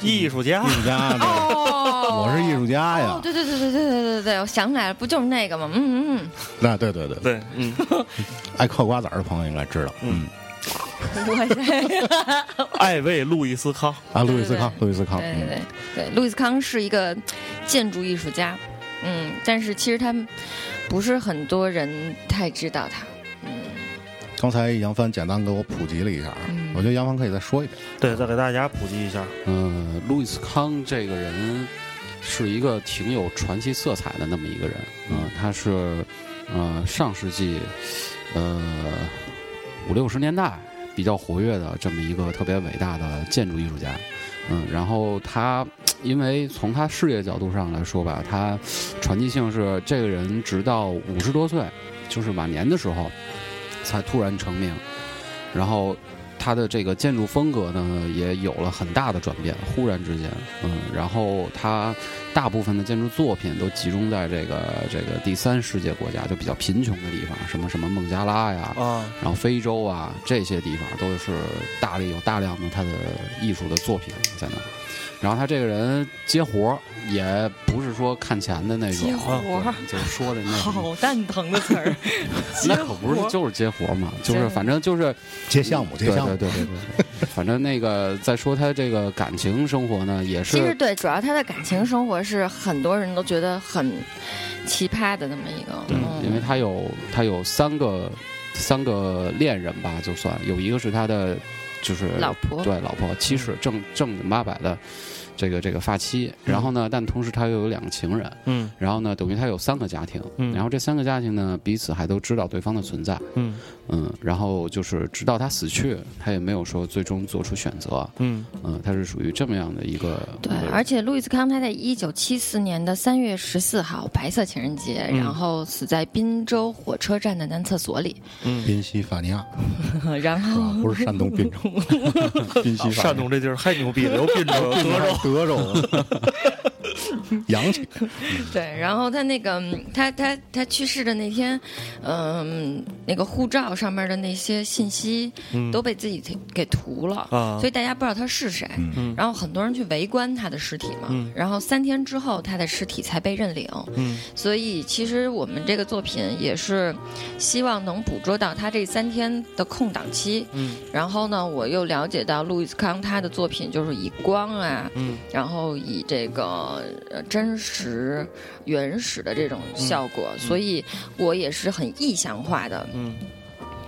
艺术家艺，术家。哦，我是艺术家呀哦，对对对对对对对对，我想起来了，不就是那个吗？嗯嗯那对对对，对，嗯，爱嗑瓜子儿的朋友应该知道。嗯。嗯，哇塞，艾薇·路易斯康，啊，路易斯康，路易斯康，对对对路易斯康是一个建筑艺术家，嗯，但是其实他不是很多人太知道他，嗯刚才杨帆简单给我普及了一下，嗯我觉得杨帆可以再说一遍。对，再给大家普及一下。嗯，路易斯康这个人是一个挺有传奇色彩的那么一个人。嗯、他是呃上世纪呃五六十年代比较活跃的这么一个特别伟大的建筑艺术家。嗯，然后他因为从他事业角度上来说吧，他传奇性是这个人直到五十多岁，就是晚年的时候才突然成名，然后他的这个建筑风格呢也有了很大的转变，忽然之间，嗯，然后他大部分的建筑作品都集中在这个这个第三世界国家，就比较贫穷的地方，什么什么孟加拉呀，啊，然后非洲啊这些地方都是大力有大量的他的艺术的作品在那儿。然后他这个人接活儿也不是说看钱的那种，接活儿？就是说的那种，好蛋疼的词儿，那可不是就是接活儿嘛，就是反正就是接项目，接对项目。对，对对对对，反正那个再说他这个感情生活呢，也是其实对，主要他的感情生活是很多人都觉得很奇葩的那么一个，对，嗯。因为他有他有三个三个恋人吧，就算有一个是他的就是老婆。对老婆妻室正正经八百的这个这个发妻，然后呢，但同时他又有两个情人，嗯。然后呢，等于他有三个家庭，嗯。然后这三个家庭呢彼此还都知道对方的存在，嗯嗯，然后就是直到他死去，他也没有说最终做出选择，嗯。嗯，他是属于这么样的一个对而且路易斯康他在一九七四年的三月十四号白色情人节，嗯。然后死在滨州火车站的男厕所里，嗯，宾夕法尼亚。然？后不是山东滨州，宾夕法山尼亚。东这地儿太牛逼了，有滨州，有德州，德州，洋气。对，然后他那个嗯他他他去世的那天，嗯、那个护照上面的那些信息嗯都被自己给涂了，啊所以大家不知道他是谁。嗯然后很多人去围观他的尸体嘛，嗯然后三天之后他的尸体才被认领。嗯所以其实我们这个作品也是希望能捕捉到他这三天的空档期。嗯然后呢，我又了解到路易斯康他的作品就是以光啊，嗯然后以这个呃真实、原始的这种效果，所以我也是很意象化的，嗯。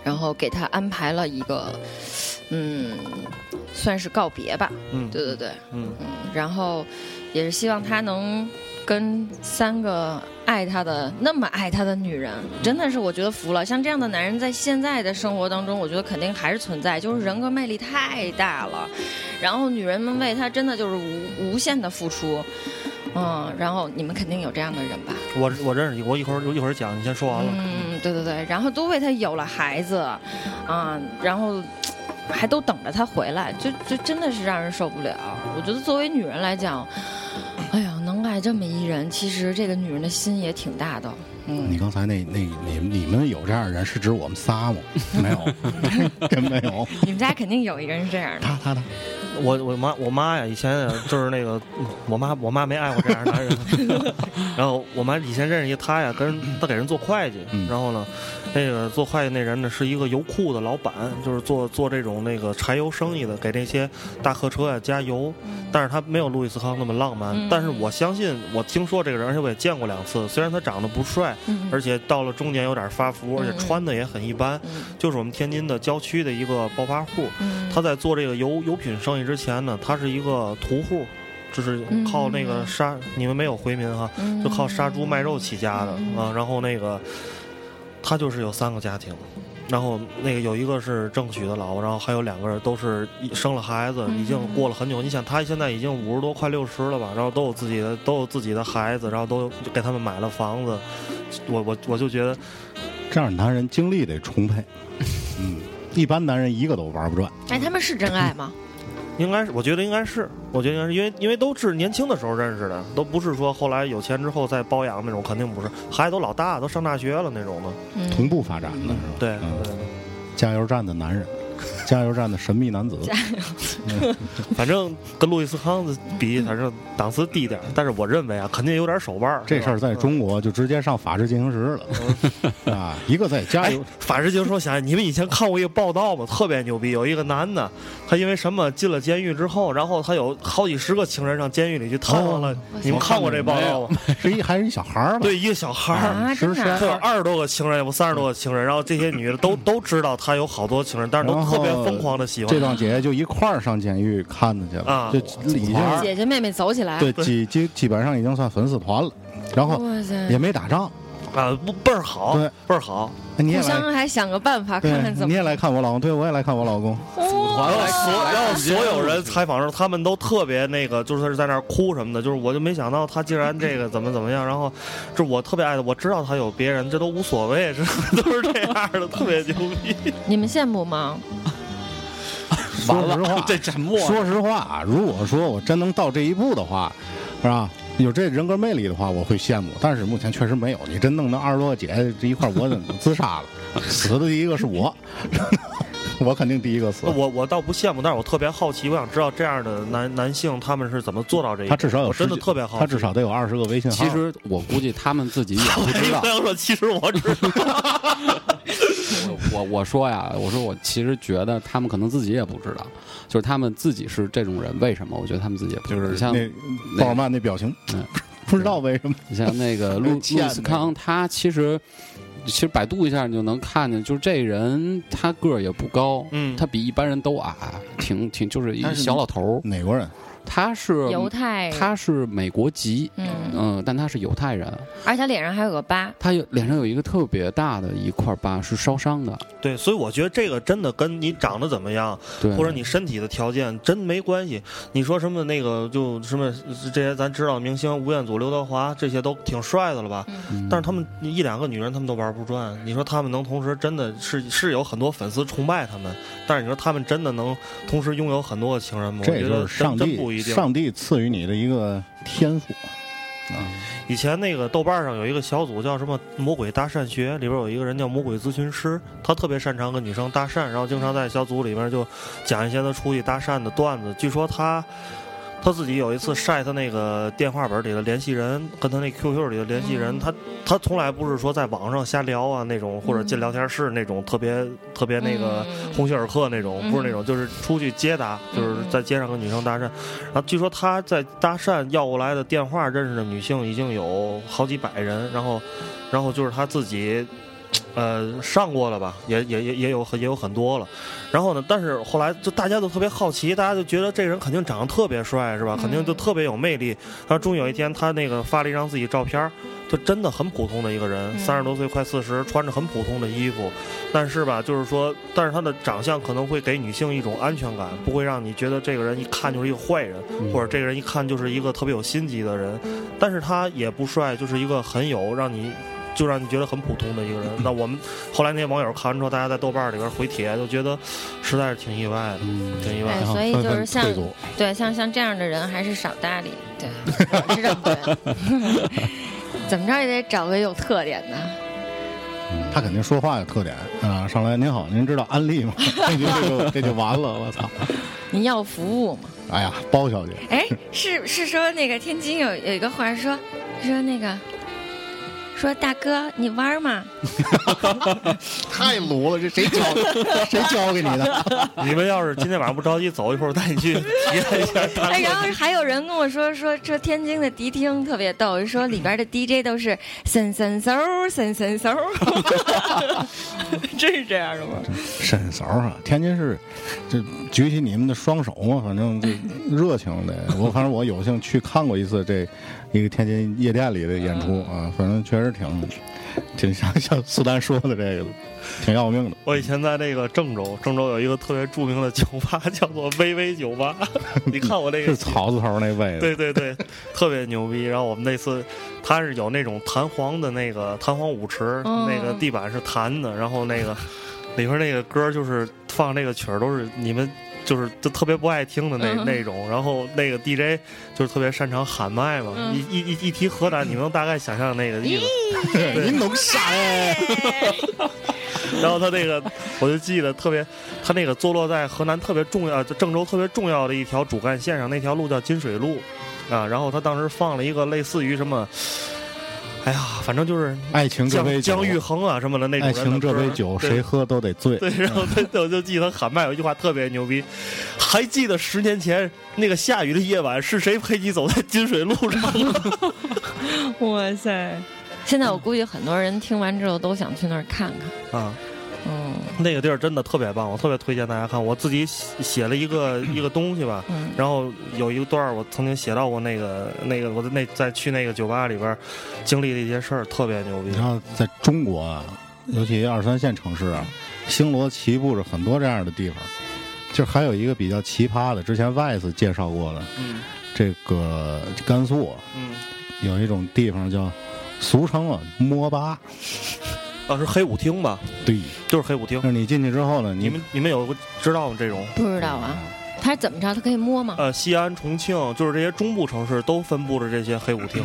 然后给他安排了一个，嗯，算是告别吧。嗯。对对对，嗯。嗯，然后也是希望他能跟三个爱他的那么爱他的女人，真的是我觉得服了。像这样的男人，在现在的生活当中，我觉得肯定还是存在，就是人格魅力太大了，然后女人们为他真的就是无无限的付出。嗯，然后你们肯定有这样的人吧？我我认识，我一会儿一会儿讲，你先说完了。嗯，对对对，然后都为他有了孩子，啊，然后还都等着他回来，就就真的是让人受不了。我觉得作为女人来讲，爱这么一人，其实这个女人的心也挺大的。嗯你，刚才那那你你们有这样的人是指我们仨吗？没有，真没有。你们家肯定有一个人是这样的。他他他，我我妈我妈呀，以前就是那个，我妈我妈没爱过这样的男人。然后我妈以前认识一个他呀，跟人他给人做会计，嗯然后呢，那个做会计那人呢是一个油库的老板，就是做做这种那个柴油生意的，给那些大客车呀加油。但是他没有路易斯康那么浪漫，嗯但是我相信，我听说这个人，而且我也见过两次。虽然他长得不帅，嗯而且到了中年有点发福，而且嗯穿的也很一般，嗯就是我们天津的郊区的一个暴发户。嗯他在做这个油油品生意之前呢，他是一个屠户，就是靠那个杀，你们没有回民哈，嗯就靠杀猪卖肉起家的嗯啊。然后那个他就是有三个家庭，然后那个有一个是正娶的老婆，然后还有两个人都是生了孩子，已经过了很久。你想他现在已经五十多，快六十了吧？然后都有自己的都有自己的孩子，然后都给他们买了房子。我我我就觉得这样男人精力得充沛，嗯，一般男人一个都玩不转。哎，他们是真爱吗？应该是，我觉得应该是，我觉得应该是因为因为都是年轻的时候认识的，都不是说后来有钱之后再包养那种，肯定不是。孩子都老大，都上大学了那种的。嗯，同步发展的是吧？对嗯对。加油站的男人，加油站的神秘男子。反正跟路易斯康子比，反正档次低点儿，但是我认为啊，肯定有点手腕儿。这事儿在中国就直接上法制进行时了 啊！一个在加哎油，，法制进行说想，你们以前看过一个报道吗？特别牛逼，有一个男的，他因为什么进了监狱之后，然后他有好几十个情人上监狱里去探望了。哦你们看过这报道吗？是一还是一小孩儿吧？对，一个小孩儿。啊，真的他有啊。二十多个情人，有三十多个情人，然后这些女的都都知道他有好多情人，但是都特别疯狂的喜欢这帮姐姐就一块儿上监狱看他去了，啊就已经姐姐妹妹走起来，对基基基本上已经算粉丝团了，然后哇塞，也没打仗，啊，不倍儿好，对倍儿好。你也来，互相还想个办法，看看，怎么你也来看我老公，对我也来看我老公，组团了所然后所有人采访的时候，他们都特别那个，就是在那儿哭什么的。就是我就没想到他竟然这个怎么怎么样。然后，这我特别爱的，我知道他有别人，这都无所谓，这 都是这样的，特别牛逼。你们羡慕吗？说实话，这沉默说实话啊，如果说我真能到这一步的话，是吧？有这人格魅力的话，我会羡慕。但是目前确实没有。你真弄那二十多个姐这一块我怎么自杀了，死的第一个是我，我肯定第一个死。我我倒不羡慕，但是我特别好奇，我想知道这样的男男性他们是怎么做到这一点。他至少有我真的特别好奇。他至少得有二十个微信号。其实我估计他们自己也不知道不。要说，其实我知道。我我说呀，我说我其实觉得他们可能自己也不知道，就是他们自己是这种人，为什么？我觉得他们自己也不知道。就是你像那鲍尔曼那表情，嗯不知道为什么。你像那个路路斯康，他其实其实百度一下你就能看见，就是这人他个儿也不高，嗯他比一般人都矮，挺挺就是一小老头儿。哪国人？他是犹太，他是美国籍，嗯，嗯，但他是犹太人，而且他脸上还有个疤，他有脸上有一个特别大的一块疤，是烧伤的，对，所以我觉得这个真的跟你长得怎么样，对，或者你身体的条件真没关系。你说什么那个就什么这些咱知道的明星吴彦祖、刘德华这些都挺帅的了吧？嗯但是他们一两个女人他们都玩不转。你说他们能同时真的是是有很多粉丝崇拜他们，但是你说他们真的能同时拥有很多个情人吗？我这就觉得是上帝不一定。上帝赐予你的一个天赋。啊以前那个豆瓣上有一个小组叫什么“魔鬼搭讪学”，里边有一个人叫魔鬼咨询师，他特别擅长跟女生搭讪，然后经常在小组里面就讲一些他出去搭讪的段子。据说他他自己有一次晒他那个电话本里的联系人，跟他那 QQ 里的联系人，他他从来不是说在网上瞎聊啊那种，或者进聊天室那种特别特别那个嗯。鸿星尔克那种，不是那种，就是出去接搭，就是在街上跟女生搭讪。然后据说他在搭讪要过来的电话认识的女性已经有好几百人，然后，然后就是他自己，呃，上过了吧，也也也也有也有很多了。然后呢，但是后来就大家都特别好奇，大家就觉得这个人肯定长得特别帅，是吧？肯定就特别有魅力。然后终于有一天，他那个发了一张自己照片，就真的很普通的一个人，三十多岁快四十，穿着很普通的衣服，但是吧，就是说，但是他的长相可能会给女性一种安全感，不会让你觉得这个人一看就是一个坏人，嗯或者这个人一看就是一个特别有心机的人。但是他也不帅，就是一个很有让你。就让你觉得很普通的一个人。那我们后来那些网友看完之后，大家在豆瓣里边回帖，就觉得实在是挺意外的，嗯挺意外对，的。所以就是像对像像这样的人还是少搭理，对，我是这么觉得。怎么着也得找个有特点的。他肯定说话有特点啊！上来您好，您知道安利吗？这就这就这就完了，我操！您要服务吗？哎呀，包小姐，哎，是是说那个天津有有一个话说说那个说大哥你玩吗？太鲁了，这谁教 谁教给你的？你们要是今天晚上不着急走，一会儿我带你去体验一下哎，然后还有人跟我说说这天津的迪厅特别逗，说里边的 DJ 都是森森嗖森森嗖，真是这样的吗？伸手啊！天津市，这举起你们的双手嘛，反正这热情的。我反正我有幸去看过一次这一个天津夜店里的演出啊，反正确实挺挺像像苏丹说的这个，挺要命的。我以前在那个郑州，郑州有一个特别著名的酒吧，叫做微微酒吧。你看我那个是草字头那位的，对对对，特别牛逼。然后我们那次，它是有那种弹簧的那个弹簧舞池，哦那个地板是弹的，然后那个里边那个歌就是放那个曲儿都是你们。就是就特别不爱听的那、嗯那种，然后那个 DJ 就是特别擅长喊麦嘛，嗯一一一一提河南，你们能大概想象那个意思。你弄啥嘞？然后他那个，我就记得特别，他那个坐落在河南特别重要，就郑州特别重要的一条主干线上，那条路叫金水路，啊，然后他当时放了一个类似于什么，哎呀，反正就是爱情这杯酒姜姜育恒啊什么的那种爱人的情这杯酒，谁喝都得醉。对，然后他 我就记得喊麦有一句话特别牛逼，还记得十年前那个下雨的夜晚是谁陪你走在金水路上吗？哇塞！现在我估计很多人听完之后都想去那儿看看。啊。嗯那个地儿真的特别棒，我特别推荐大家看。我自己写写了一个一个东西吧，嗯然后有一个段儿我曾经写到过那个那个我在那在去那个酒吧里边经历的一些事儿，特别牛逼你看。在中国啊，尤其二三线城市啊，星罗棋布着很多这样的地方。就还有一个比较奇葩的，之前 VICE 介绍过的，嗯这个甘肃啊嗯，有一种地方叫俗称啊摸吧，啊是黑舞厅吧？对，就是黑舞厅。那你进去之后呢，你你们你们有个知道吗？这种？不知道啊，他是怎么着？他可以摸吗？呃，西安、重庆，就是这些中部城市都分布着这些黑舞厅。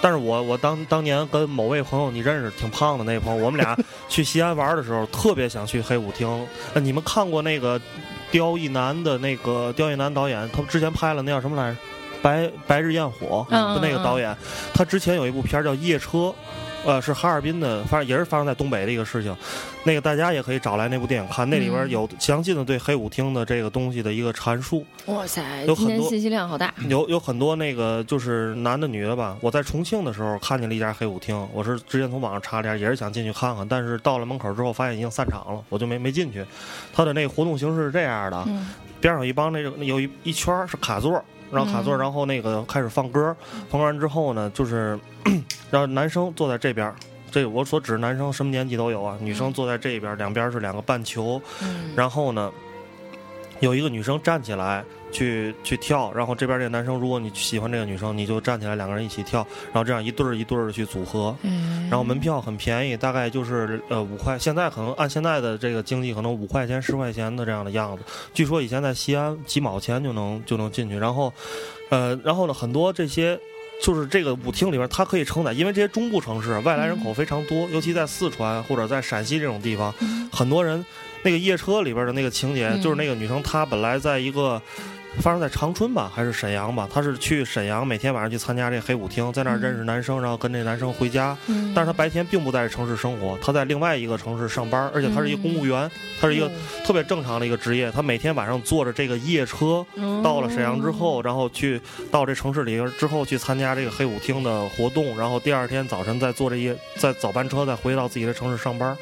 但是我我当当年跟某位朋友，你认识挺胖的那朋友，我们俩 去西安玩的时候，特别想去黑舞厅。呃，你们看过那个刁亦男的那个刁亦男导演，他之前拍了那叫什么来着？白白日焰火嗯的那个导演，他之前有一部片叫《夜车》，呃，是哈尔滨的，反正也是发生在东北的一个事情。那个大家也可以找来那部电影看，那里边嗯有详尽的对黑舞厅的这个东西的一个阐述。哇塞！有很多信息量好大。有有很多那个就是男的女的吧。我在重庆的时候看见了一家黑舞厅，我是之前从网上查了一下，也是想进去看看，但是到了门口之后发现已经散场了，我就没没进去。他的那个活动形式是这样的，嗯边上有一帮那个有一一圈是卡座。然后卡座，嗯。然后那个开始放歌，放歌完之后呢，就是 让男生坐在这边，这我所指男生什么年纪都有啊，女生坐在这边，两边是两个半球，嗯，然后呢，有一个女生站起来去去跳，然后这边这个男生，如果你喜欢这个女生，你就站起来，两个人一起跳，然后这样一对儿一对儿的去组合。嗯然后门票很便宜，大概就是呃五块，现在可能按现在的这个经济，可能五块钱十块钱的这样的样子。据说以前在西安几毛钱就能就能进去，然后，呃，然后呢，很多这些。就是这个舞厅里边，它可以承载，因为这些中部城市外来人口非常多，尤其在四川或者在陕西这种地方，很多人那个夜车里边的那个情节，嗯就是那个女生她本来在一个发生在长春吧，还是沈阳吧，他是去沈阳每天晚上去参加这个黑舞厅，在那儿认识男生，然后跟这男生回家。嗯但是他白天并不在这城市生活，他在另外一个城市上班，而且他是一个公务员，他是一个特别正常的一个职业。他每天晚上坐着这个夜车嗯到了沈阳之后，然后去到这城市里之后去参加这个黑舞厅的活动，然后第二天早晨再坐这夜再早班车再回到自己的城市上班。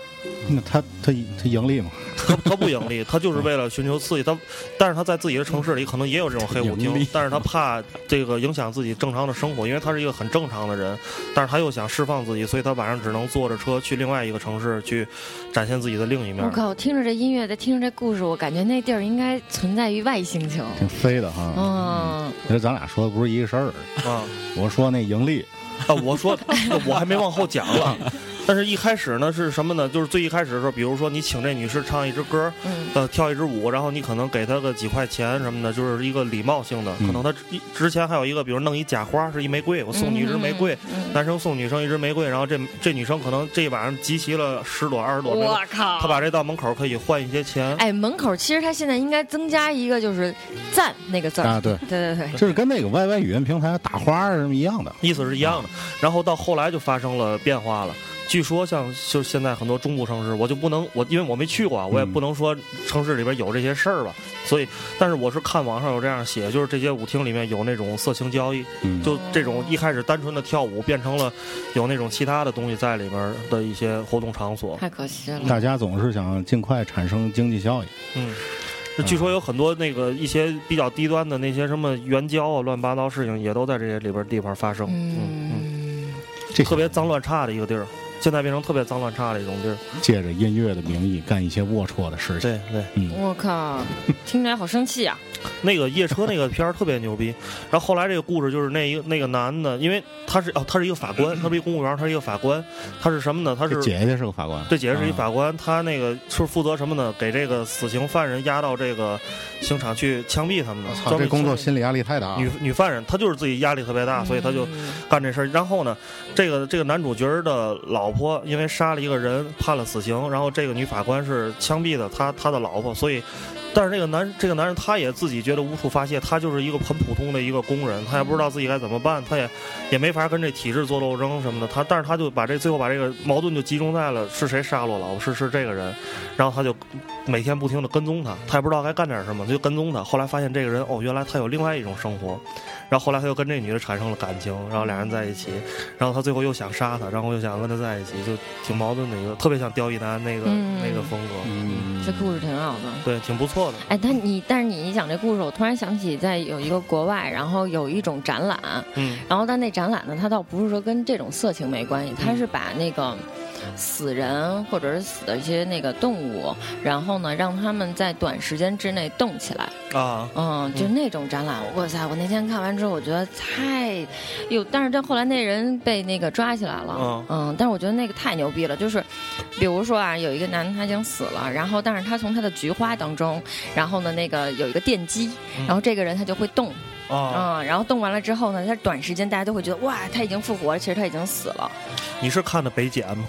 那他他他盈利吗？他他不盈利，他就是为了寻求刺激。他，但是他在自己的城市里可能也有这种黑舞厅，但是他怕这个影响自己正常的生活，因为他是一个很正常的人，但是他又想释放自己，所以他晚上只能坐着车去另外一个城市去展现自己的另一面我。靠！听着这音乐，再听着这故事，我感觉那地儿应该存在于外星球。挺飞的哈。嗯，其实咱俩说的不是一个事儿。啊我说那盈利，啊！我说 我还没往后讲了。但是，一开始呢是什么呢？就是最一开始的时候，比如说你请这女士唱一支歌，嗯呃，跳一支舞，然后你可能给她个几块钱什么的，就是一个礼貌性的。嗯可能她之之前还有一个，比如弄一假花，是一玫瑰，我送你一支玫瑰，嗯男生送女生一支玫瑰，然后这这女生可能这一晚上集齐了十朵二十朵玫瑰我，靠！她把这到门口可以换一些钱。哎，门口其实他现在应该增加一个，就是“赞”那个字儿。啊，对，对对对，就是跟那个 YY 语音平台打花儿什么一样的。意思是一样的。然后到后来就发生了变化了。据说像就现在很多中部城市，我就不能我因为我没去过啊，我也嗯不能说城市里边有这些事儿吧。所以，但是我是看网上有这样写，就是这些舞厅里面有那种色情交易，嗯，就这种一开始单纯的跳舞变成了有那种其他的东西在里边的一些活动场所。太可惜了。大家总是想尽快产生经济效益。嗯，据说有很多那个一些比较低端的那些什么援交啊、乱七八糟事情，也都在这些里边地方发生。嗯嗯。嗯，这特别脏乱差的一个地儿。现在变成特别脏乱差的一种地儿。借着音乐的名义干一些龌龊的事情。对对，嗯，我靠，听起来好生气啊！那个夜车那个片儿特别牛逼。然后后来这个故事就是那一个那个男的，因为他是哦，他是一个法官，他是一个公务员，他是一个法官，他是什么呢？他是姐姐是个法官，对，姐姐是一啊法官，他那个是负责什么呢？给这个死刑犯人押到这个刑场去枪毙他们的。操，这工作心理压力太大。女女犯人，她就是自己压力特别大，所以她就嗯干这事儿。然后呢，这个这个男主角的老婆因为杀了一个人，判了死刑，然后这个女法官是枪毙的他他的老婆，所以。但是这个男这个男人他也自己觉得无处发泄，他就是一个很普通的一个工人，他也不知道自己该怎么办，他也也没法跟这体制做斗争什么的。他但是他就把这最后把这个矛盾就集中在了是谁杀了我老婆，是是这个人，然后他就每天不停的跟踪他，他也不知道该干点什么，他就跟踪他。后来发现这个人哦，原来他有另外一种生活，然后后来他又跟这女的产生了感情，然后俩人在一起，然后他最后又想杀她，然后又想跟她在一起，就挺矛盾的一个，特别像刁亦男那个、嗯那个风格，嗯，这故事挺好的。对，挺不错的。哎，但你但是你一讲这故事，我突然想起在有一个国外，然后有一种展览，嗯然后但那展览呢，它倒不是说跟这种色情没关系，它是把那个死人或者是死的一些那个动物，然后呢让他们在短时间之内动起来，啊，嗯，就那种展览，哇塞！我那天看完之后，我觉得太有，但是这后来那人被那个抓起来了，嗯。嗯，但是我觉得那个太牛逼了，就是比如说啊，有一个男的他已经死了，然后但是他从他的菊花当中，然后呢那个有一个电击，嗯。然后这个人他就会动，啊，嗯，然后动完了之后呢，他短时间大家都会觉得哇他已经复活了，其实他已经死了。你是看的北检吗？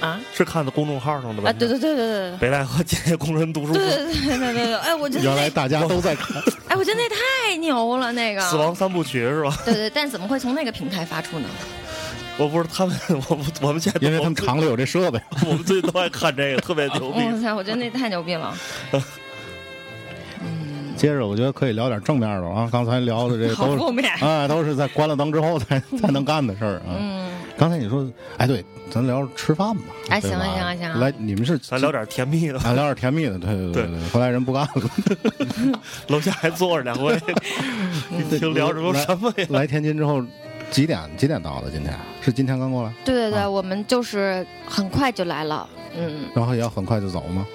啊是看的公众号上的吧？啊，对对对对对对。北戴河建业工人读书对会对对对对对，哎，我觉得，原来大家都在看，哎，我觉得那太牛了，那个死亡三部曲是吧？对对，但怎么会从那个平台发出呢？我不是他们，我们我们现在因为他们厂里有这设备。我们最近都爱看这个，特别牛逼。哇塞，我觉得那太牛逼了。嗯，接着，我觉得可以聊点正面的啊。刚才聊的这都是，好负面。哎，都是在关了灯之后才才能干的事儿啊。嗯，刚才你说，哎，对，咱聊吃饭吧。哎行了行了行啊来，你们是咱聊点甜蜜的，咱，聊点甜蜜的，对对对对。后来人不干了，楼下还坐着两位，你 听聊什么什么呀？来天津之后几点几点到的？今天是今天刚过来，对对对，啊我们就是很快就来了。嗯，然后也要很快就走吗？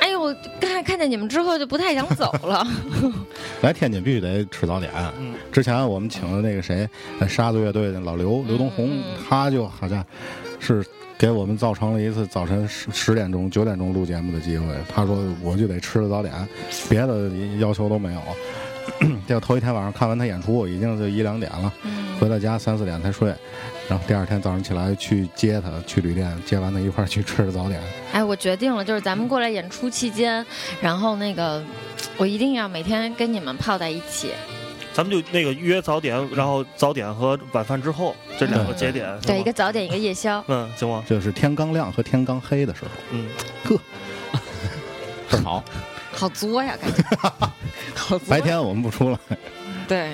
哎呦，我看看见你们之后就不太想走了。来天津必须得吃早点。嗯之前我们请了那个谁，呃沙子乐队的老刘刘东红他就好像是给我们造成了一次早晨十十点钟、九点钟录节目的机会。他说我就得吃了早点，别的要求都没有。结果头一天晚上看完他演出，已经就一两点了，嗯回到家三四点才睡。然后第二天早上起来去接他，去旅店接完他一块儿去吃的早点。哎，我决定了，就是咱们过来演出期间，然后那个我一定要每天跟你们泡在一起。咱们就那个约早点，然后早点和晚饭之后这两个节点，行对，一个早点，一个夜宵。嗯，行吗？就是天刚亮和天刚黑的时候，嗯，倍儿好。好作呀，感觉。好作。白天我们不出来，对，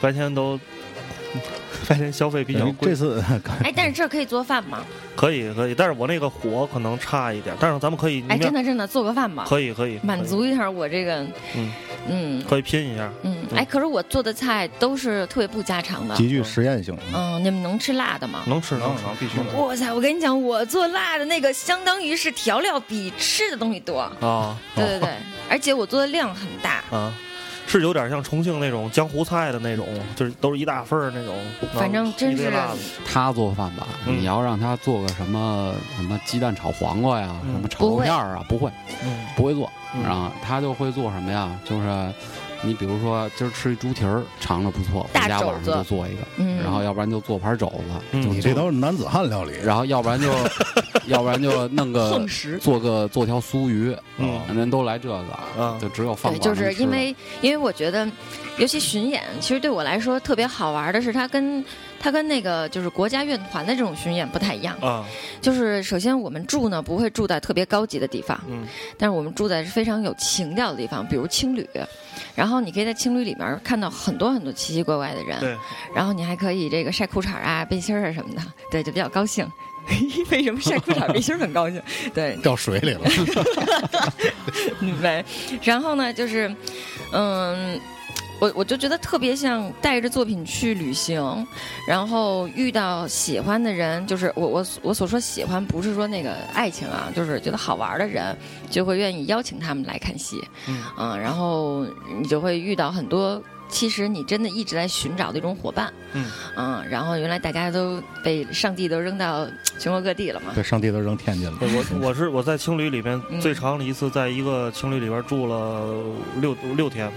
白天都 白天消费比较贵这，次哎，但是这儿可以做饭吗？可以可以，但是我那个火可能差一点，但是咱们可以，哎，真的真的做个饭吧，可以可以满足一下我这个，嗯嗯可以拼一下，嗯，哎，可是我做的菜都是特别不家常的。极具实验性。嗯，你们能吃辣的吗？能吃能吃必须能哇塞！我跟你讲，我做辣的那个相当于是调料比吃的东西多。啊对对对，而且我做的量很大。啊。是有点像重庆那种江湖菜的那种，就是都是一大份儿那种。反正真是他做饭吧，嗯你要让他做个什么什么鸡蛋炒黄瓜呀，嗯什么炒肉片儿啊，不会，嗯不会做。嗯然后他就会做什么呀？就是你比如说今儿吃一猪蹄儿，尝着不错，回大家晚上就做一个，嗯然后要不然就做盘肘子，嗯你这都是男子汉料理，然后要不然就 要不然就弄个做个做条酥鱼，嗯人都来这个，啊就只有放就是因为因为我觉得，尤其巡演，其实对我来说特别好玩的是，它跟它跟那个就是国家乐团的这种巡演不太一样。啊就是首先我们住呢不会住在特别高级的地方，嗯但是我们住在是非常有情调的地方，比如青旅。然后你可以在青旅里面看到很多很多奇奇怪怪的人，对，然后你还可以这个晒裤衩啊、背心儿啊什么的，对，就比较高兴。为什么晒裤衩背心儿很高兴？对，掉水里了。对。然后呢，就是，嗯，我我就觉得特别像带着作品去旅行，然后遇到喜欢的人，就是我我我所说喜欢，不是说那个爱情啊，就是觉得好玩的人，就会愿意邀请他们来看戏，嗯然后你就会遇到很多。其实你真的一直在寻找的一种伙伴，嗯然后原来大家都被上帝都扔到 全国各地了嘛，对，上帝都扔天津了。我我是我在青旅里面嗯最长的一次，在一个青旅里边住了六六天。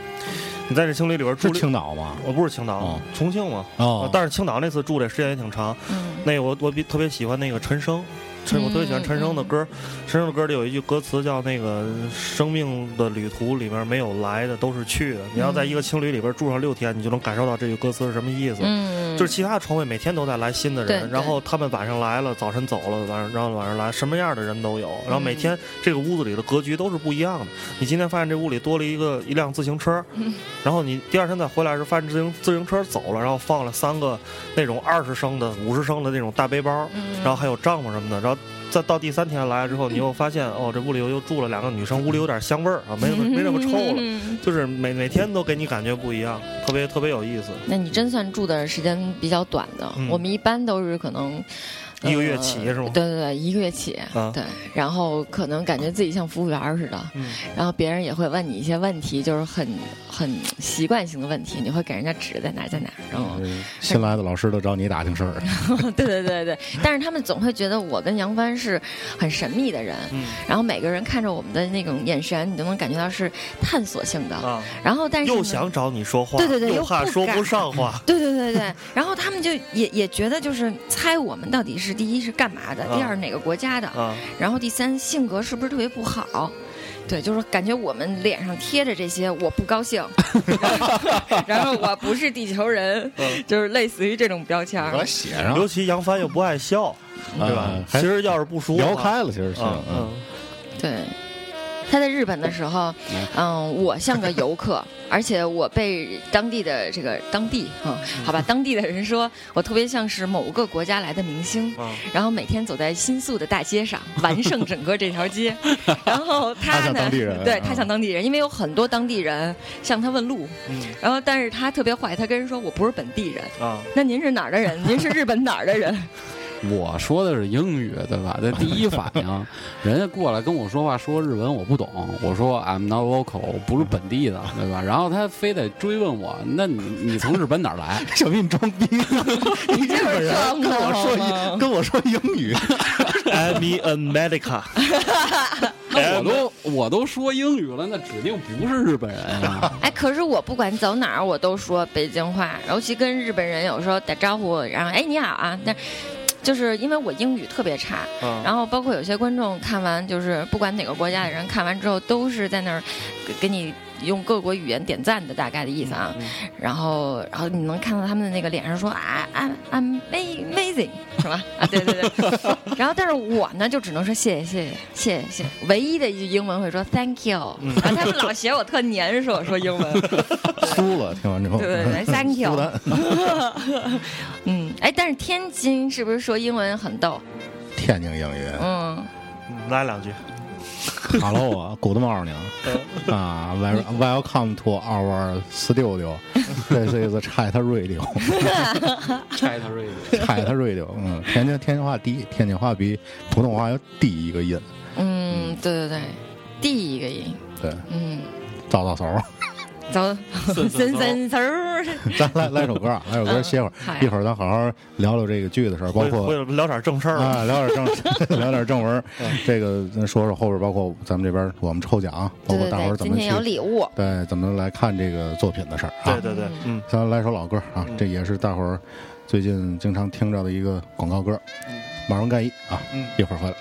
你在这青旅里边住是青岛吗？我不是青岛，哦重庆嘛。哦呃但是青岛那次住的时间也挺长。嗯那个我我比特别喜欢那个陈升，陈我特别喜欢陈升的歌。陈升的歌里有一句歌词叫那个“生命的旅途里面没有来的，都是去的”。你要在一个青旅里边住上六天，你就能感受到这句歌词是什么意思。嗯，就是其他的床位每天都在来新的人，然后他们晚上来了，早晨走了，晚上然后晚上来，什么样的人都有。然后每嗯天这个屋子里的格局都是不一样的。你今天发现这屋里多了一个一辆自行车，嗯 然后你第二天再回来时发现自行自行车走了，然后放了三个那种二十升的、五十升的那种大背包，嗯然后还有帐篷什么的，然后。再到第三天来了之后，你又发现哦，这屋里又又住了两个女生，屋里有点香味儿啊，没那么没那么臭了，嗯就是每每天都给你感觉不一样，特别特别有意思。那你真算住的时间比较短的，嗯我们一般都是可能。一个月起是吗对对对，一个月起，嗯对，然后可能感觉自己像服务员似的，嗯然后别人也会问你一些问题，就是很很习惯性的问题，你会给人家指在哪儿在哪儿，然后，嗯新来的老师都找你打听事儿，对对对对，但是他们总会觉得我跟杨帆是很神秘的人，嗯然后每个人看着我们的那种眼神，你都能感觉到是探索性的，啊，然后但是又想找你说话，对对对又又怕说不上话。对对对对，然后他们就也也觉得就是猜我们到底是第一是干嘛的，第二哪个国家的，啊，然后第三性格是不是特别不好。对，就是感觉我们脸上贴着这些，我不高兴，然后我不是地球人，嗯就是类似于这种标签。我写上尤其杨帆又不爱笑，对吧？其实要是不说聊开了，其实是嗯，对，他在日本的时候，嗯，我像个游客，而且我被当地的这个当地哈、好吧，当地的人说我特别像是某个国家来的明星，啊然后每天走在新宿的大街上，完胜整个这条街。然后他呢，对嗯他像当地人，因为有很多当地人向他问路，嗯然后但是他特别坏，他跟人说我不是本地人。啊，那您是哪儿的人？您是日本哪儿的人？我说的是英语，对吧？这第一反应，人家过来跟我说话说日文我不懂，我说 I'm not local，不是本地的，对吧？然后他非得追问我，那你你从日本哪儿来？小逼你装逼，你日本人跟我说好 吗英跟我说英语，I'm in America，那我都我都说英语了，那指定不是日本人啊！哎，可是我不管走哪儿，我都说北京话，尤其跟日本人有时候打招呼，然后哎你好啊，但就是因为我英语特别差，啊然后包括有些观众看完，就是不管哪个国家的人看完之后，都是在那儿给给你用各国语言点赞的大概的意思啊，然后然后你能看到他们的那个脸上说，啊，I'm amazing，是吧？对对对。然后但是我呢，就只能说谢谢谢谢谢谢。唯一的一句英文会说，thank you。然后他们老嫌我特黏，说我说英文。输了，听完之后。对对对。thank you。嗯。哎，但是天津是不是说英文很逗？天津英语。嗯。来两句。，Hello 啊，Good morning 啊，Wel- Welcome to our studio. This is Chat Radio。Chat Radio，Chat Radio，嗯，天津天津话低，天津话比普通话要低一个音，嗯，对对对，低一个音，对，嗯，招招手。走，森森嗖儿，咱来来首歌啊，来首歌嗯歇会儿，一会儿咱好好聊聊这个剧的事儿，包括聊点正事儿。啊，聊点正聊点正文，嗯。这个咱说说后边，包括咱们这边我们抽奖，包括大伙儿怎么今天有去礼物，对怎么来看这个作品的事儿啊。对对对，嗯，咱来首老歌啊，这也是大伙儿最近经常听着的一个广告歌，马荣盖伊啊，嗯。一会儿回来。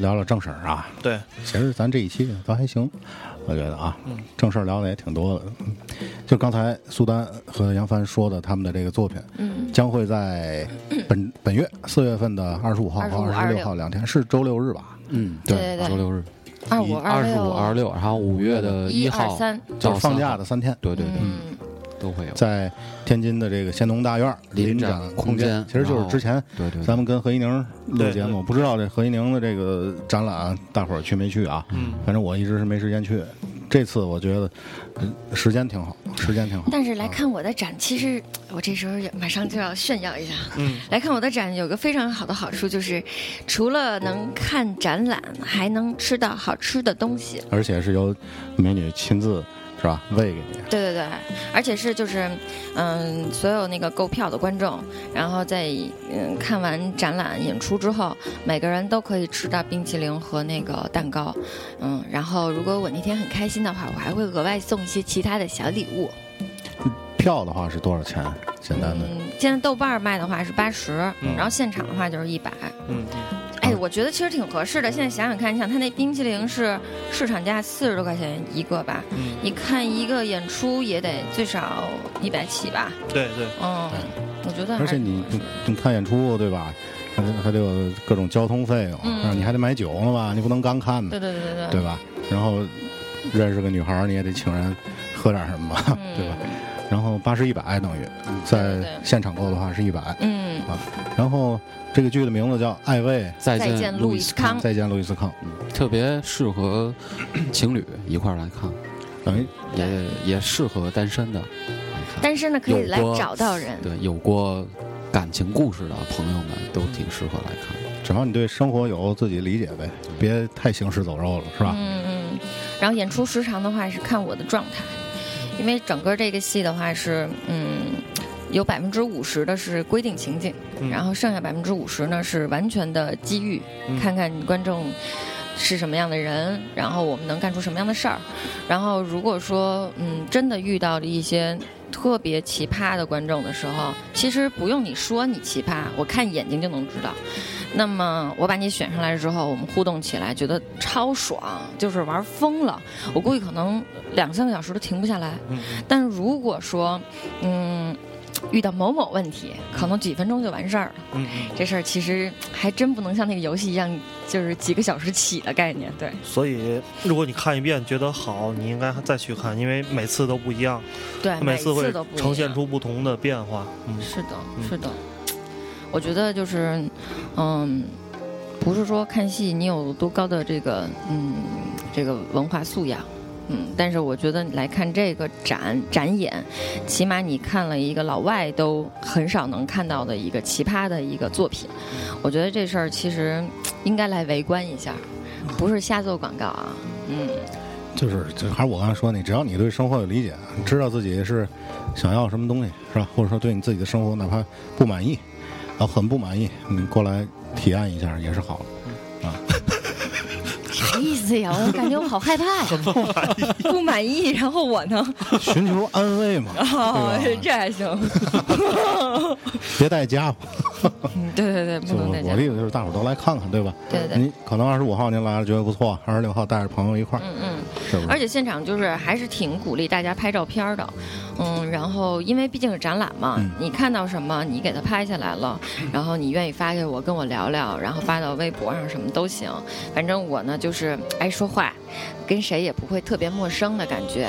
聊聊正事儿啊。对，其实咱这一期倒还行，我觉得啊，嗯。正事儿聊的也挺多的。嗯就刚才苏丹和杨帆说的，他们的这个作品，嗯。将会在本本月四月份的二十五号和25二十六号两天，是周六日吧？嗯，对。对对周六日，二五二十五、二十六，然后五月的一号。就是放假的三天，对对对，嗯，都会有。在天津的这个先农大院临展展空空间其实就是之前对对对咱们跟何一宁录节目，不知道这何一宁的这个展览，大伙儿去没去啊？嗯，反正我一直是没时间去。这次我觉得嗯时间挺好，时间挺好。但是来看我的展，其实我这时候也马上就要炫耀一下。嗯，来看我的展有个非常好的好处，就是除了能看展览，还能吃到好吃的东西。而且是由美女亲自是吧喂给你。对对对，而且是就是，嗯，所有那个购票的观众，然后在嗯看完展览演出之后，每个人都可以吃到冰淇淋和那个蛋糕，嗯，然后如果我那天很开心的话，我还会额外送一些其他的小礼物。票的话是多少钱？简单的。嗯，现在豆瓣儿卖的话是八十、嗯然后现场的话就是一百。嗯哎，我觉得其实挺合适的。现在想想看，你想它那冰淇淋是市场价四十多块钱一个吧？嗯，你看一个演出也得最少一百起吧？对对，嗯，我觉得而且你你看演出对吧？还得还得有各种交通费用，嗯你还得买酒呢吧？你不能刚看呢，对对对对对吧？然后认识个女孩儿，你也得请人喝点什么吧，嗯 对吧？然后八十一百等于在现场购的话是一百，嗯啊，然后这个剧的名字叫《爱卫再再见路路易斯康再见路易斯康》，嗯特别适合情侣一块儿来看，等于也也适合单身的。单身的可以来找到人。对，有过感情故事的朋友们都挺适合来看。只要你对生活有自己理解呗，别太行尸走肉了，是吧？嗯嗯，然后演出时长的话是看我的状态，因为整个这个戏的话是嗯。有百分之五十的是规定情景，嗯然后剩下百分之五十呢是完全的机遇，嗯看看观众是什么样的人，然后我们能干出什么样的事儿。然后如果说嗯真的遇到了一些特别奇葩的观众的时候，其实不用你说你奇葩，我看眼睛就能知道。那么我把你选上来之后，我们互动起来，觉得超爽，就是玩疯了。我估计可能两三个小时都停不下来。嗯但如果说，嗯，遇到某某问题，可能几分钟就完事儿了。嗯嗯，这事儿其实还真不能像那个游戏一样，就是几个小时起的概念。对所以如果你看一遍觉得好，你应该再去看，因为每次都不一样，对，每次会呈现出不同的变化。嗯，是的，嗯是的。我觉得就是，嗯，不是说看戏你有多高的这个嗯这个文化素养，嗯，但是我觉得来看这个展展演，起码你看了一个老外都很少能看到的一个奇葩的一个作品，我觉得这事儿其实应该来围观一下，不是瞎做广告啊，嗯，就是就还是我刚才说，你只要你对生活有理解，知道自己是想要什么东西，是吧？或者说对你自己的生活哪怕不满意，然后很不满意，你过来体验一下也是好的。啥意思呀？我感觉我好害怕呀，不满意，然后我呢？寻求安慰嘛，哦，这还行。别带家伙。嗯，对对对，不就能再讲。我的意思就是，大伙儿都来看看，对吧？对对对你可能二十五号您来了觉得不错，二十六号带着朋友一块儿，嗯嗯，是不是？而且现场就是还是挺鼓励大家拍照片的，嗯，然后因为毕竟是展览嘛，嗯你看到什么你给它拍下来了，然后你愿意发给我跟我聊聊，然后发到微博上什么都行，反正我呢就是爱说话，跟谁也不会特别陌生的感觉，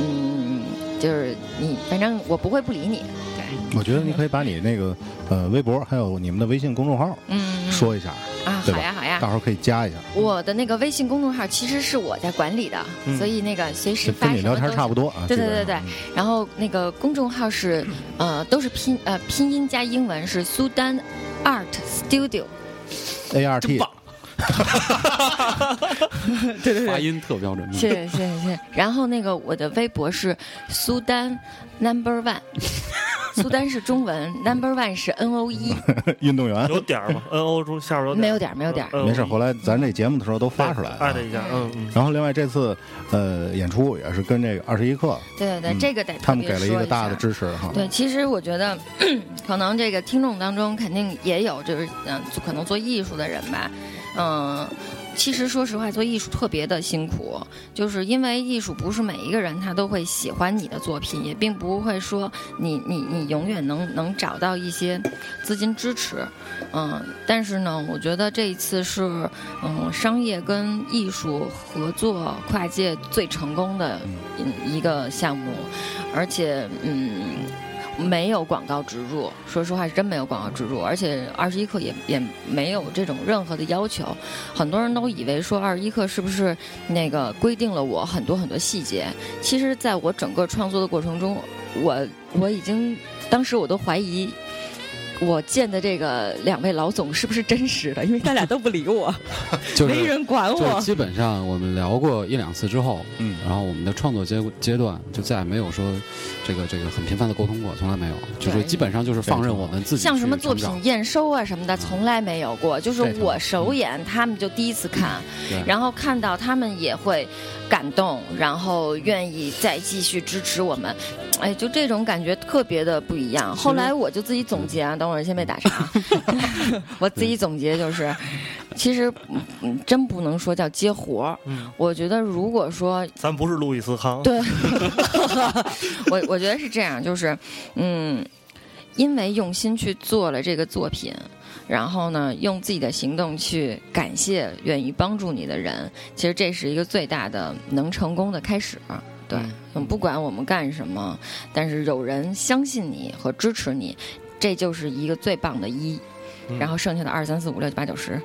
嗯，就是你反正我不会不理你，对，我觉得你可以把你那个呃微博还有你们的微信公众号嗯，嗯说一下，啊，好呀好呀到时候可以加一下，我的那个微信公众号其实是我在管理的，嗯所以那个随时发跟你聊天差不多啊。对对对对然后那个公众号是呃都是拼呃拼音加英文是苏丹 Art Studio，A R T 发音特标准。谢谢谢谢谢谢。然后那个我的微博是苏丹 Number One，苏丹是中文，Number One 是 N O E，运动员。有点儿吗？N O 中下边有没有点没有点嗯没事，后来咱这节目的时候都发出来了艾特。一下，嗯嗯。然后另外这次呃演出也是跟这个二十一课，对对对，嗯这个得他们给了一个大的支持哈。对，其实我觉得，可能这个听众当中肯定也有，就是嗯，可能做艺术的人吧，嗯。其实，说实话，做艺术特别的辛苦，就是因为艺术不是每一个人他都会喜欢你的作品，也并不会说你你你永远能能找到一些资金支持，嗯。但是呢，我觉得这一次是嗯商业跟艺术合作跨界最成功的一一个项目，而且嗯。没有广告植入，说实话是真没有广告植入，而且二十一克也也没有这种任何的要求。很多人都以为说二十一克是不是那个规定了我很多很多细节？其实，在我整个创作的过程中，我我已经当时我都怀疑。我见的这个两位老总是不是真实的？因为他俩都不理我，就是没人管就我。基本上我们聊过一两次之后，嗯，然后我们的创作阶阶段就再也没有说这个这个很频繁的沟通过，从来没有，就是基本上就是放任我们自己像什么作品验收啊什么的，从来没有过。就是我首演，他们就第一次看，对然后看到他们也会感动，然后愿意再继续支持我们。哎，就这种感觉特别的不一样。后来我就自己总结啊，等会儿先被打岔。我自己总结就是，其实嗯，真不能说叫接活儿。嗯我觉得如果说咱不是路易斯康，对，我我觉得是这样，就是，嗯，因为用心去做了这个作品，然后呢，用自己的行动去感谢愿意帮助你的人，其实这是一个最大的能成功的开始。对，嗯，不管我们干什么，但是有人相信你和支持你，这就是一个最棒的一。然后剩下的二三四五六七八九十，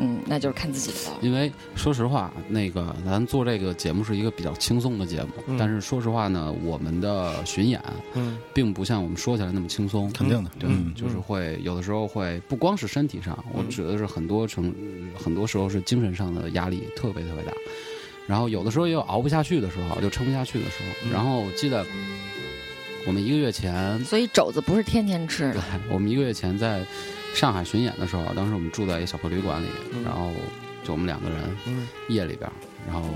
嗯，那就是看自己的了。因为说实话，那个咱做这个节目是一个比较轻松的节目，嗯但是说实话呢，我们的巡演，嗯，并不像我们说起来那么轻松。肯定的对，嗯就是会有的时候会不光是身体上，我指的是很多成很多时候是精神上的压力特别特别大。然后有的时候也有熬不下去的时候，就撑不下去的时候。然后我记得我们一个月前，所以肘子不是天天吃对的。我们一个月前在上海巡演的时候，当时我们住在一个小破旅馆里，然后就我们两个人，夜里边，然后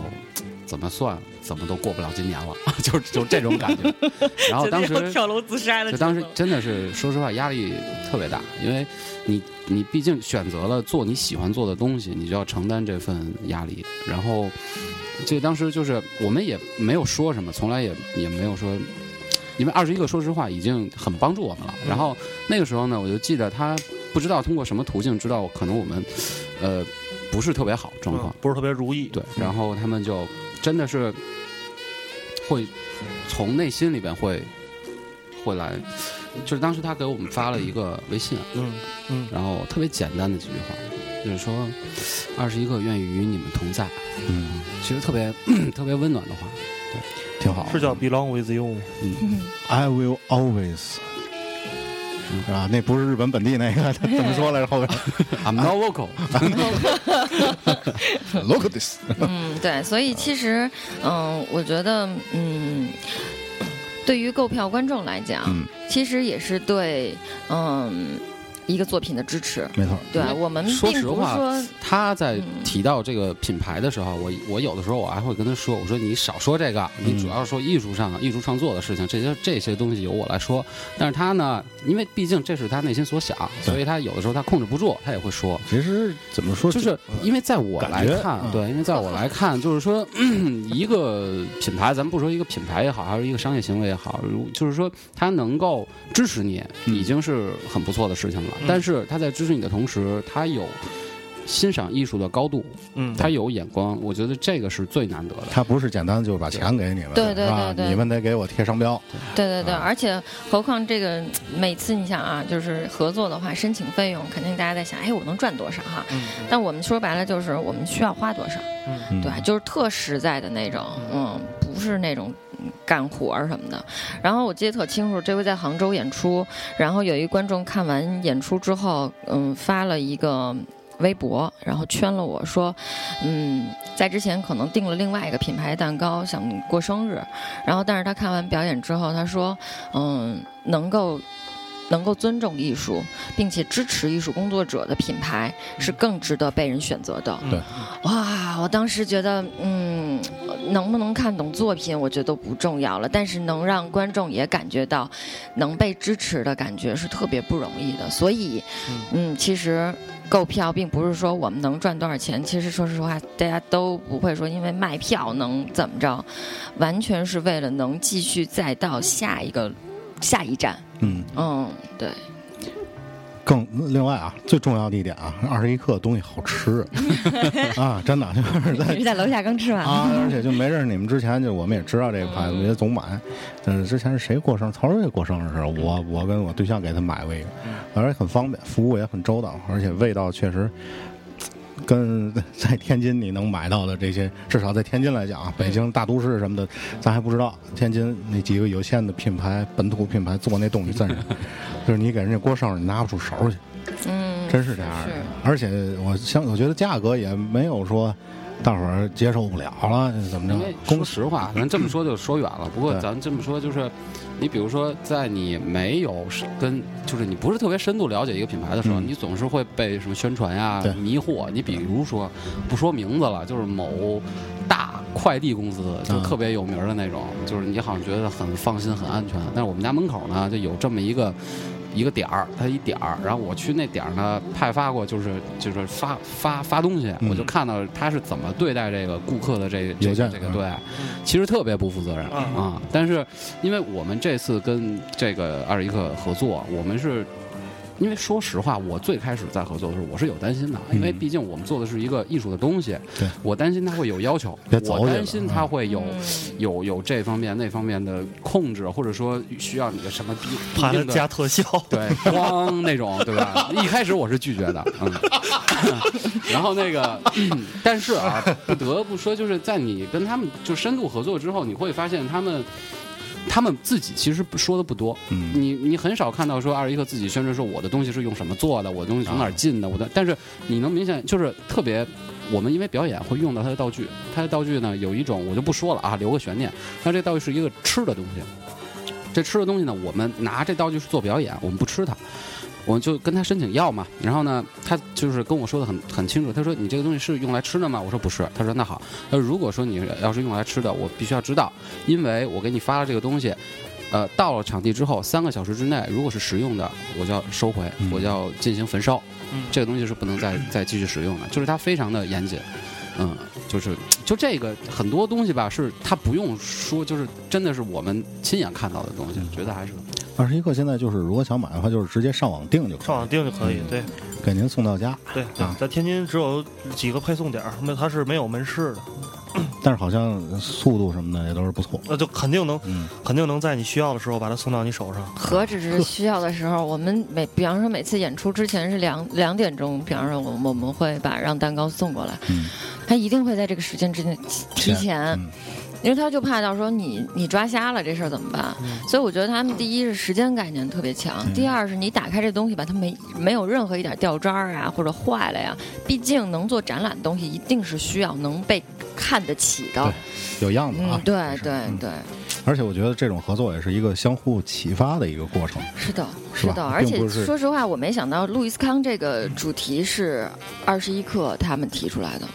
怎么算怎么都过不了今年了，就就这种感觉。然后当时跳楼自杀就当时真的是说实话压力特别大，因为你你毕竟选择了做你喜欢做的东西，你就要承担这份压力。然后这当时就是我们也没有说什么，从来也也没有说。因为二十一个，说实话已经很帮助我们了。然后那个时候呢，我就记得他不知道通过什么途径知道可能我们，呃，不是特别好状况，不是特别如意。对，然后他们就真的是会从内心里边会会来，就是当时他给我们发了一个微信，嗯嗯，然后特别简单的几句话，就是说二十一个愿意与你们同在，嗯，其实特别 特别温暖的话，对，挺好。是叫 Belong with you 吗？嗯 I will always，是吧？那不是日本本地那个，他 怎么说来着？后边 I'm not vocal。Look at this，嗯，对，所以其实，嗯，我觉得，嗯，对于购票观众来讲，嗯其实也是对，嗯，一个作品的支持。没错。对我们说实话他在提到这个品牌的时候，我我有的时候我还会跟他说，我说你少说这个，你主要说艺术上、艺术创作的事情，这些这些东西由我来说。但是他呢，因为毕竟这是他内心所想，所以他有的时候他控制不住，他也会说。其实怎么说，就是因为在我来看，嗯对，因为在我来看，就是说，一个品牌，咱们不说一个品牌也好，还是一个商业行为也好，如就是说，他能够支持你，嗯已经是很不错的事情了。但是他在支持你的同时，他有欣赏艺术的高度，嗯。他有眼光，我觉得这个是最难得的。他不是简单就把钱给你们，对对对对。你们得给我贴商标。对对对，啊。而且何况这个每次你想啊，就是合作的话，申请费用肯定大家在想，哎，我能赚多少哈？嗯但我们说白了就是我们需要花多少，嗯。对，就是特实在的那种，嗯，不是那种嗯干活儿什么的。然后我记得特清楚，这回在杭州演出，然后有一观众看完演出之后，嗯，发了一个。微博，然后圈了我说，嗯，在之前可能订了另外一个品牌蛋糕，想过生日，然后但是他看完表演之后，他说，嗯，能够能够尊重艺术，并且支持艺术工作者的品牌是更值得被人选择的。对，哇，我当时觉得，嗯，能不能看懂作品，我觉得都不重要了。但是能让观众也感觉到能被支持的感觉是特别不容易的。所以，嗯，其实购票并不是说我们能赚多少钱。其实说实话，大家都不会说因为卖票能怎么着，完全是为了能继续再到下一个下一站。嗯，嗯，对。更另外啊，最重要的一点啊，二十一克东西好吃 啊，真的就是在在楼下刚吃完啊，而且就没认识你们之前，就我们也知道这个牌子，也总买。嗯，之前是谁过生日？曹睿过生日的时候，我我跟我对象给他买过一个，而且很方便，服务也很周到，而且味道确实。跟在天津你能买到的这些，至少在天津来讲啊，北京大都市什么的，咱还不知道。天津那几个有限的品牌、本土品牌做那东西真是，就是你给人家过生日，你拿不出手去。嗯，真是这样的。而且我相，我觉得价格也没有说大伙儿接受不了了，怎么着因为？说实话，咱这么说就说远了。不过咱这么说就是，你比如说，在你没有跟就是你不是特别深度了解一个品牌的时候，嗯你总是会被什么宣传呀对迷惑。你比如说，不说名字了，就是某大快递公司，就嗯特别有名儿的那种，就是你好像觉得很放心、很安全。但是我们家门口呢，就有这么一个。一个点儿，它一点儿，然后我去那点儿呢，派发过，就是就是发发发东西，嗯我就看到他是怎么对待这个顾客的这个这邮件嗯个这个对，其实特别不负责任啊啊。但是因为我们这次跟这个二十一克合作，我们是。因为说实话，我最开始在合作的时候，我是有担心的，因为嗯毕竟我们做的是一个艺术的东西，对我担心他会有要求，我担心他会有嗯有有这方面那方面的控制，或者说需要你的什么必怕他必定的加特效。对，光那种，对吧？一开始我是拒绝的，嗯。然后那个，嗯 但是啊，不得不说，就是在你跟他们就深度合作之后，你会发现他们。他们自己其实说的不多，嗯。你你很少看到说二十一克自己宣传说我的东西是用什么做的，我的东西从哪儿进的，我的，但是你能明显就是特别，我们因为表演会用到他的道具，他的道具呢有一种我就不说了啊，留个悬念，那这道具是一个吃的东西，这吃的东西呢，我们拿这道具是做表演，我们不吃它。我就跟他申请要嘛，然后呢，他就是跟我说的很很清楚，他说你这个东西是用来吃的吗？我说不是，他说那好，他说如果说你要是用来吃的，我必须要知道，因为我给你发了这个东西，呃，到了场地之后三个小时之内，如果是食用的，我就要收回，嗯。我就要进行焚烧，嗯。这个东西是不能再 再继续使用的，就是它非常的严谨，嗯，就是就这个很多东西吧，是他不用说，就是真的是我们亲眼看到的东西，觉得还是二十一克现在就是，如果想买的话，就是直接上网订就可以，上网订就可以，嗯对。给您送到家。对对啊，在天津只有几个配送点儿，那它是没有门市的，但是好像速度什么的也都是不错。那就肯定能嗯，肯定能在你需要的时候把它送到你手上。何止是需要的时候，我们每比方说每次演出之前是两两点钟，比方说我我们会把让蛋糕送过来，嗯。他一定会在这个时间之内提前，嗯因为他就怕到时候你你抓瞎了这事儿怎么办？所以我觉得他们第一是时间概念特别强，嗯第二是你打开这东西吧，它没没有任何一点掉渣儿啊或者坏了呀，毕竟能做展览的东西一定是需要能被看得起的。有样子啊嗯，。对对嗯对，而且我觉得这种合作也是一个相互启发的一个过程。是的，是的。而且说实话，我没想到路易斯康这个主题是二十一克他们提出来的。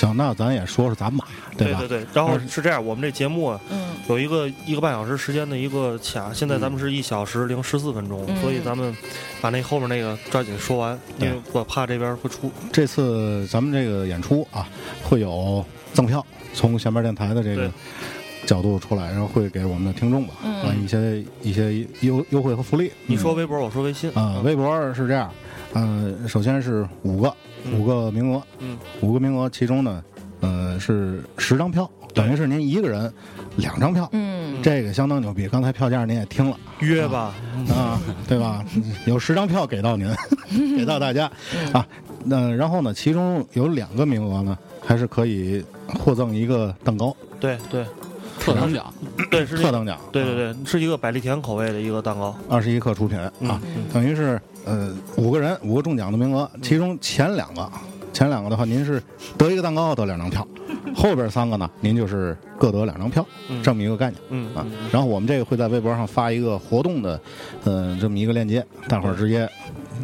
嗯，行，那咱也说说咱买，吧？对对对，然后是这样，我们这节目啊嗯。有一个一个半小时时间的一个卡，现在咱们是一小时零十四分钟，嗯。所以咱们把那后面那个抓紧说完，因为我怕这边会出。这次咱们这个演出啊，会有赠票，从前面电台的这个角度出来，然后会给我们的听众吧，嗯。啊一些一些优优惠和福利。你说微博，我说微信。啊、微博是这样，呃，首先是五个五个名额，嗯，五个名额，其中呢，呃，是十张票，等于是您一个人两张票，嗯，这个相当牛逼。刚才票价您也听了约吧，啊，对吧？有十张票给到您，给到大家啊。那然后呢，其中有两个名额呢，还是可以获赠一个蛋糕，对对特等奖，对，是特等奖，对对对，是一个百利甜口味的一个蛋糕。二十一克出品啊，嗯等于是呃五个人五个中奖的名额，其中前两个前两个的话，您是得一个蛋糕得两张票，后边三个呢，您就是各得两张票，嗯。这么一个概念嗯啊。然后我们这个会在微博上发一个活动的，呃，这么一个链接，大伙儿直接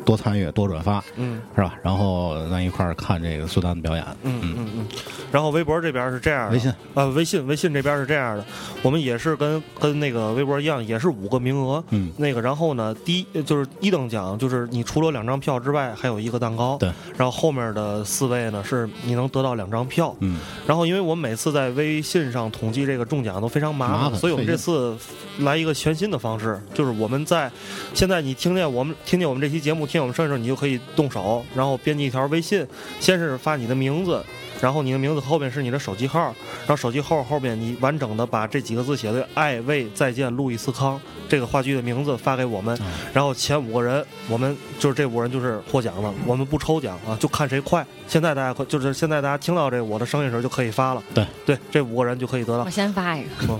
多参与、多转发，嗯是吧？然后咱一块儿看这个苏丹的表演。嗯嗯嗯。然后微博这边是这样的，微信啊，微信微信这边是这样的，我们也是跟跟那个微博一样，也是五个名额。嗯，那个然后呢，第一就是一等奖，就是你除了两张票之外，还有一个蛋糕。对。然后后面的四位呢，是你能得到两张票。嗯。然后因为我们每次在微信上统计这个中奖都非常麻麻烦所以我们这次来一个全新的方式，就是我们在现在你听见我们听见我们这期节目，听我们声音的时候，你就可以动手，然后编辑一条微信，先是发你的名字。然后你的名字后面是你的手机号，然后手机号后面你完整的把这几个字写的“爱为再见路易斯康”这个话剧的名字发给我们，嗯然后前五个人，我们就是这五人就是获奖了，我们不抽奖啊，就看谁快。现在大家快就是现在大家听到这我的声音的时候就可以发了，对对，这五个人就可以得到我。先发一个，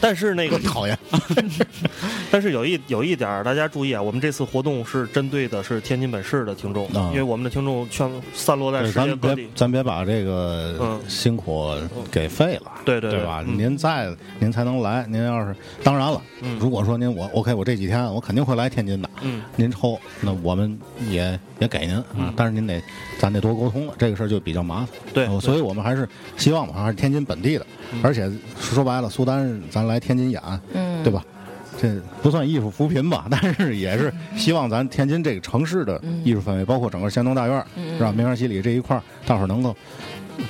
但是那个讨厌，但是有一有一点大家注意啊，我们这次活动是针对的是天津本市的听众，啊因为我们的听众全散落在世界各地。别咱别把这个嗯。辛苦给废了，对对对。吧？嗯。您在您才能来，您要是当然了，嗯。如果说您我 OK，我这几天我肯定会来天津的，嗯。您抽，那我们也也给您啊，但是您得咱得多沟通了，这个事儿就比较麻烦。对呃所以我们还是希望吧，还是天津本地的，而且说白了，苏丹咱来天津演，嗯，对吧？这不算艺术扶贫吧，但是也是希望咱天津这个城市的艺术氛围，包括整个山东大院，嗯。是吧？梅园西里这一块儿，大伙儿能够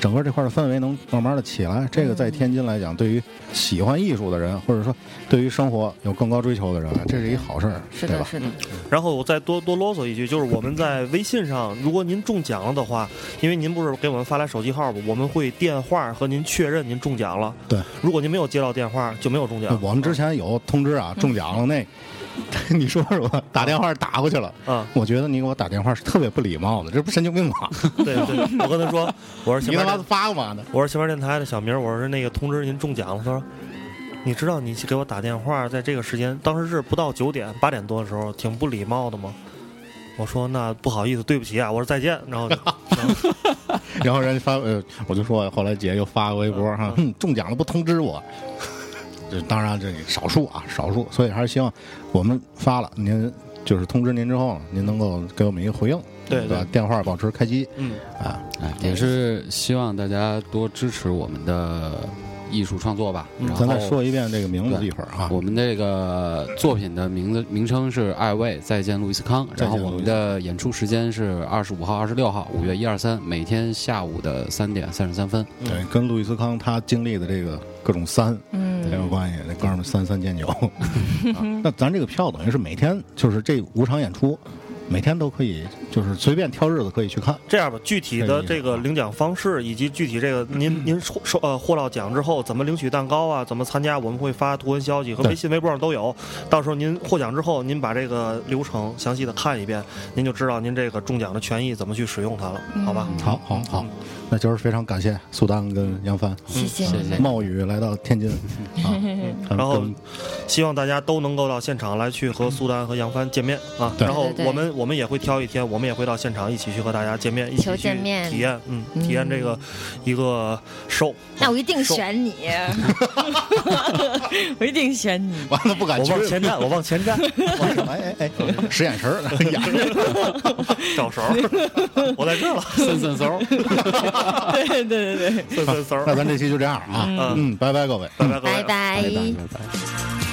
整个这块的氛围能慢慢的起来。这个在天津来讲，对于喜欢艺术的人，或者说对于生活有更高追求的人，这是一好事儿，是的，是的，然后我再多多啰嗦一句，就是我们在微信上，如果您中奖了的话，因为您不是给我们发来手机号吗？我们会电话和您确认您中奖了。对，如果您没有接到电话，就没有中奖。我们之前有通知啊，中奖了那。你说说，打电话打过去了，嗯，我觉得你给我打电话是特别不礼貌的，这不神经病吗？对对，我跟他说，我说你他妈发干嘛呢？我说新闻电台的小明，我说那个通知您中奖了。他说，你知道你给我打电话在这个时间，当时是不到九点八点多的时候，挺不礼貌的吗？我说那不好意思，对不起啊，我说再见，然后就 然后人家发呃，我就说后来姐又发个微博哈，哼中奖了不通知我。这当然这少数啊，少数，所以还是希望我们发了您就是通知您之后，您能够给我们一个回应，对吧？电话保持开机嗯，啊，哎，也是希望大家多支持我们的艺术创作吧。然后咱再说一遍这个名字对一会儿啊。我们这个作品的名字名称是《爱卫再见路易斯康》，然后我们的演出时间是二十五号、二十六号，五月一、二、三，每天下午的三点三十三分。对，跟路易斯康他经历的这个各种三嗯很有关系。那哥们儿三三见九，啊那咱这个票等于是每天就是这五场演出，每天都可以，就是随便挑日子可以去看。这样吧，具体的这个领奖方式以及具体这个您您收收呃获到奖之后怎么领取蛋糕啊，怎么参加，我们会发图文消息和微信、微博上都有。到时候您获奖之后，您把这个流程详细的看一遍，您就知道您这个中奖的权益怎么去使用它了，好吧？好好好，那就是非常感谢苏丹跟杨帆，谢谢。谢谢，冒雨来到天津，啊，然后希望大家都能够到现场来去和苏丹和杨帆见面啊。然后我们我们也会挑一天，我们也会到现场一起去和大家见面，一起求去见面。体验，嗯，嗯体验这个一个 show。那我一定选你，我一定选你。完了不敢去我往，前站，我往前站，哎哎哎，使眼神儿，眼神找手儿，我在这儿了，森森嗖，对对对对，森森嗖儿。那咱这期就这样啊，嗯。嗯，拜拜各位。拜拜各位。拜。拜。拜拜拜拜。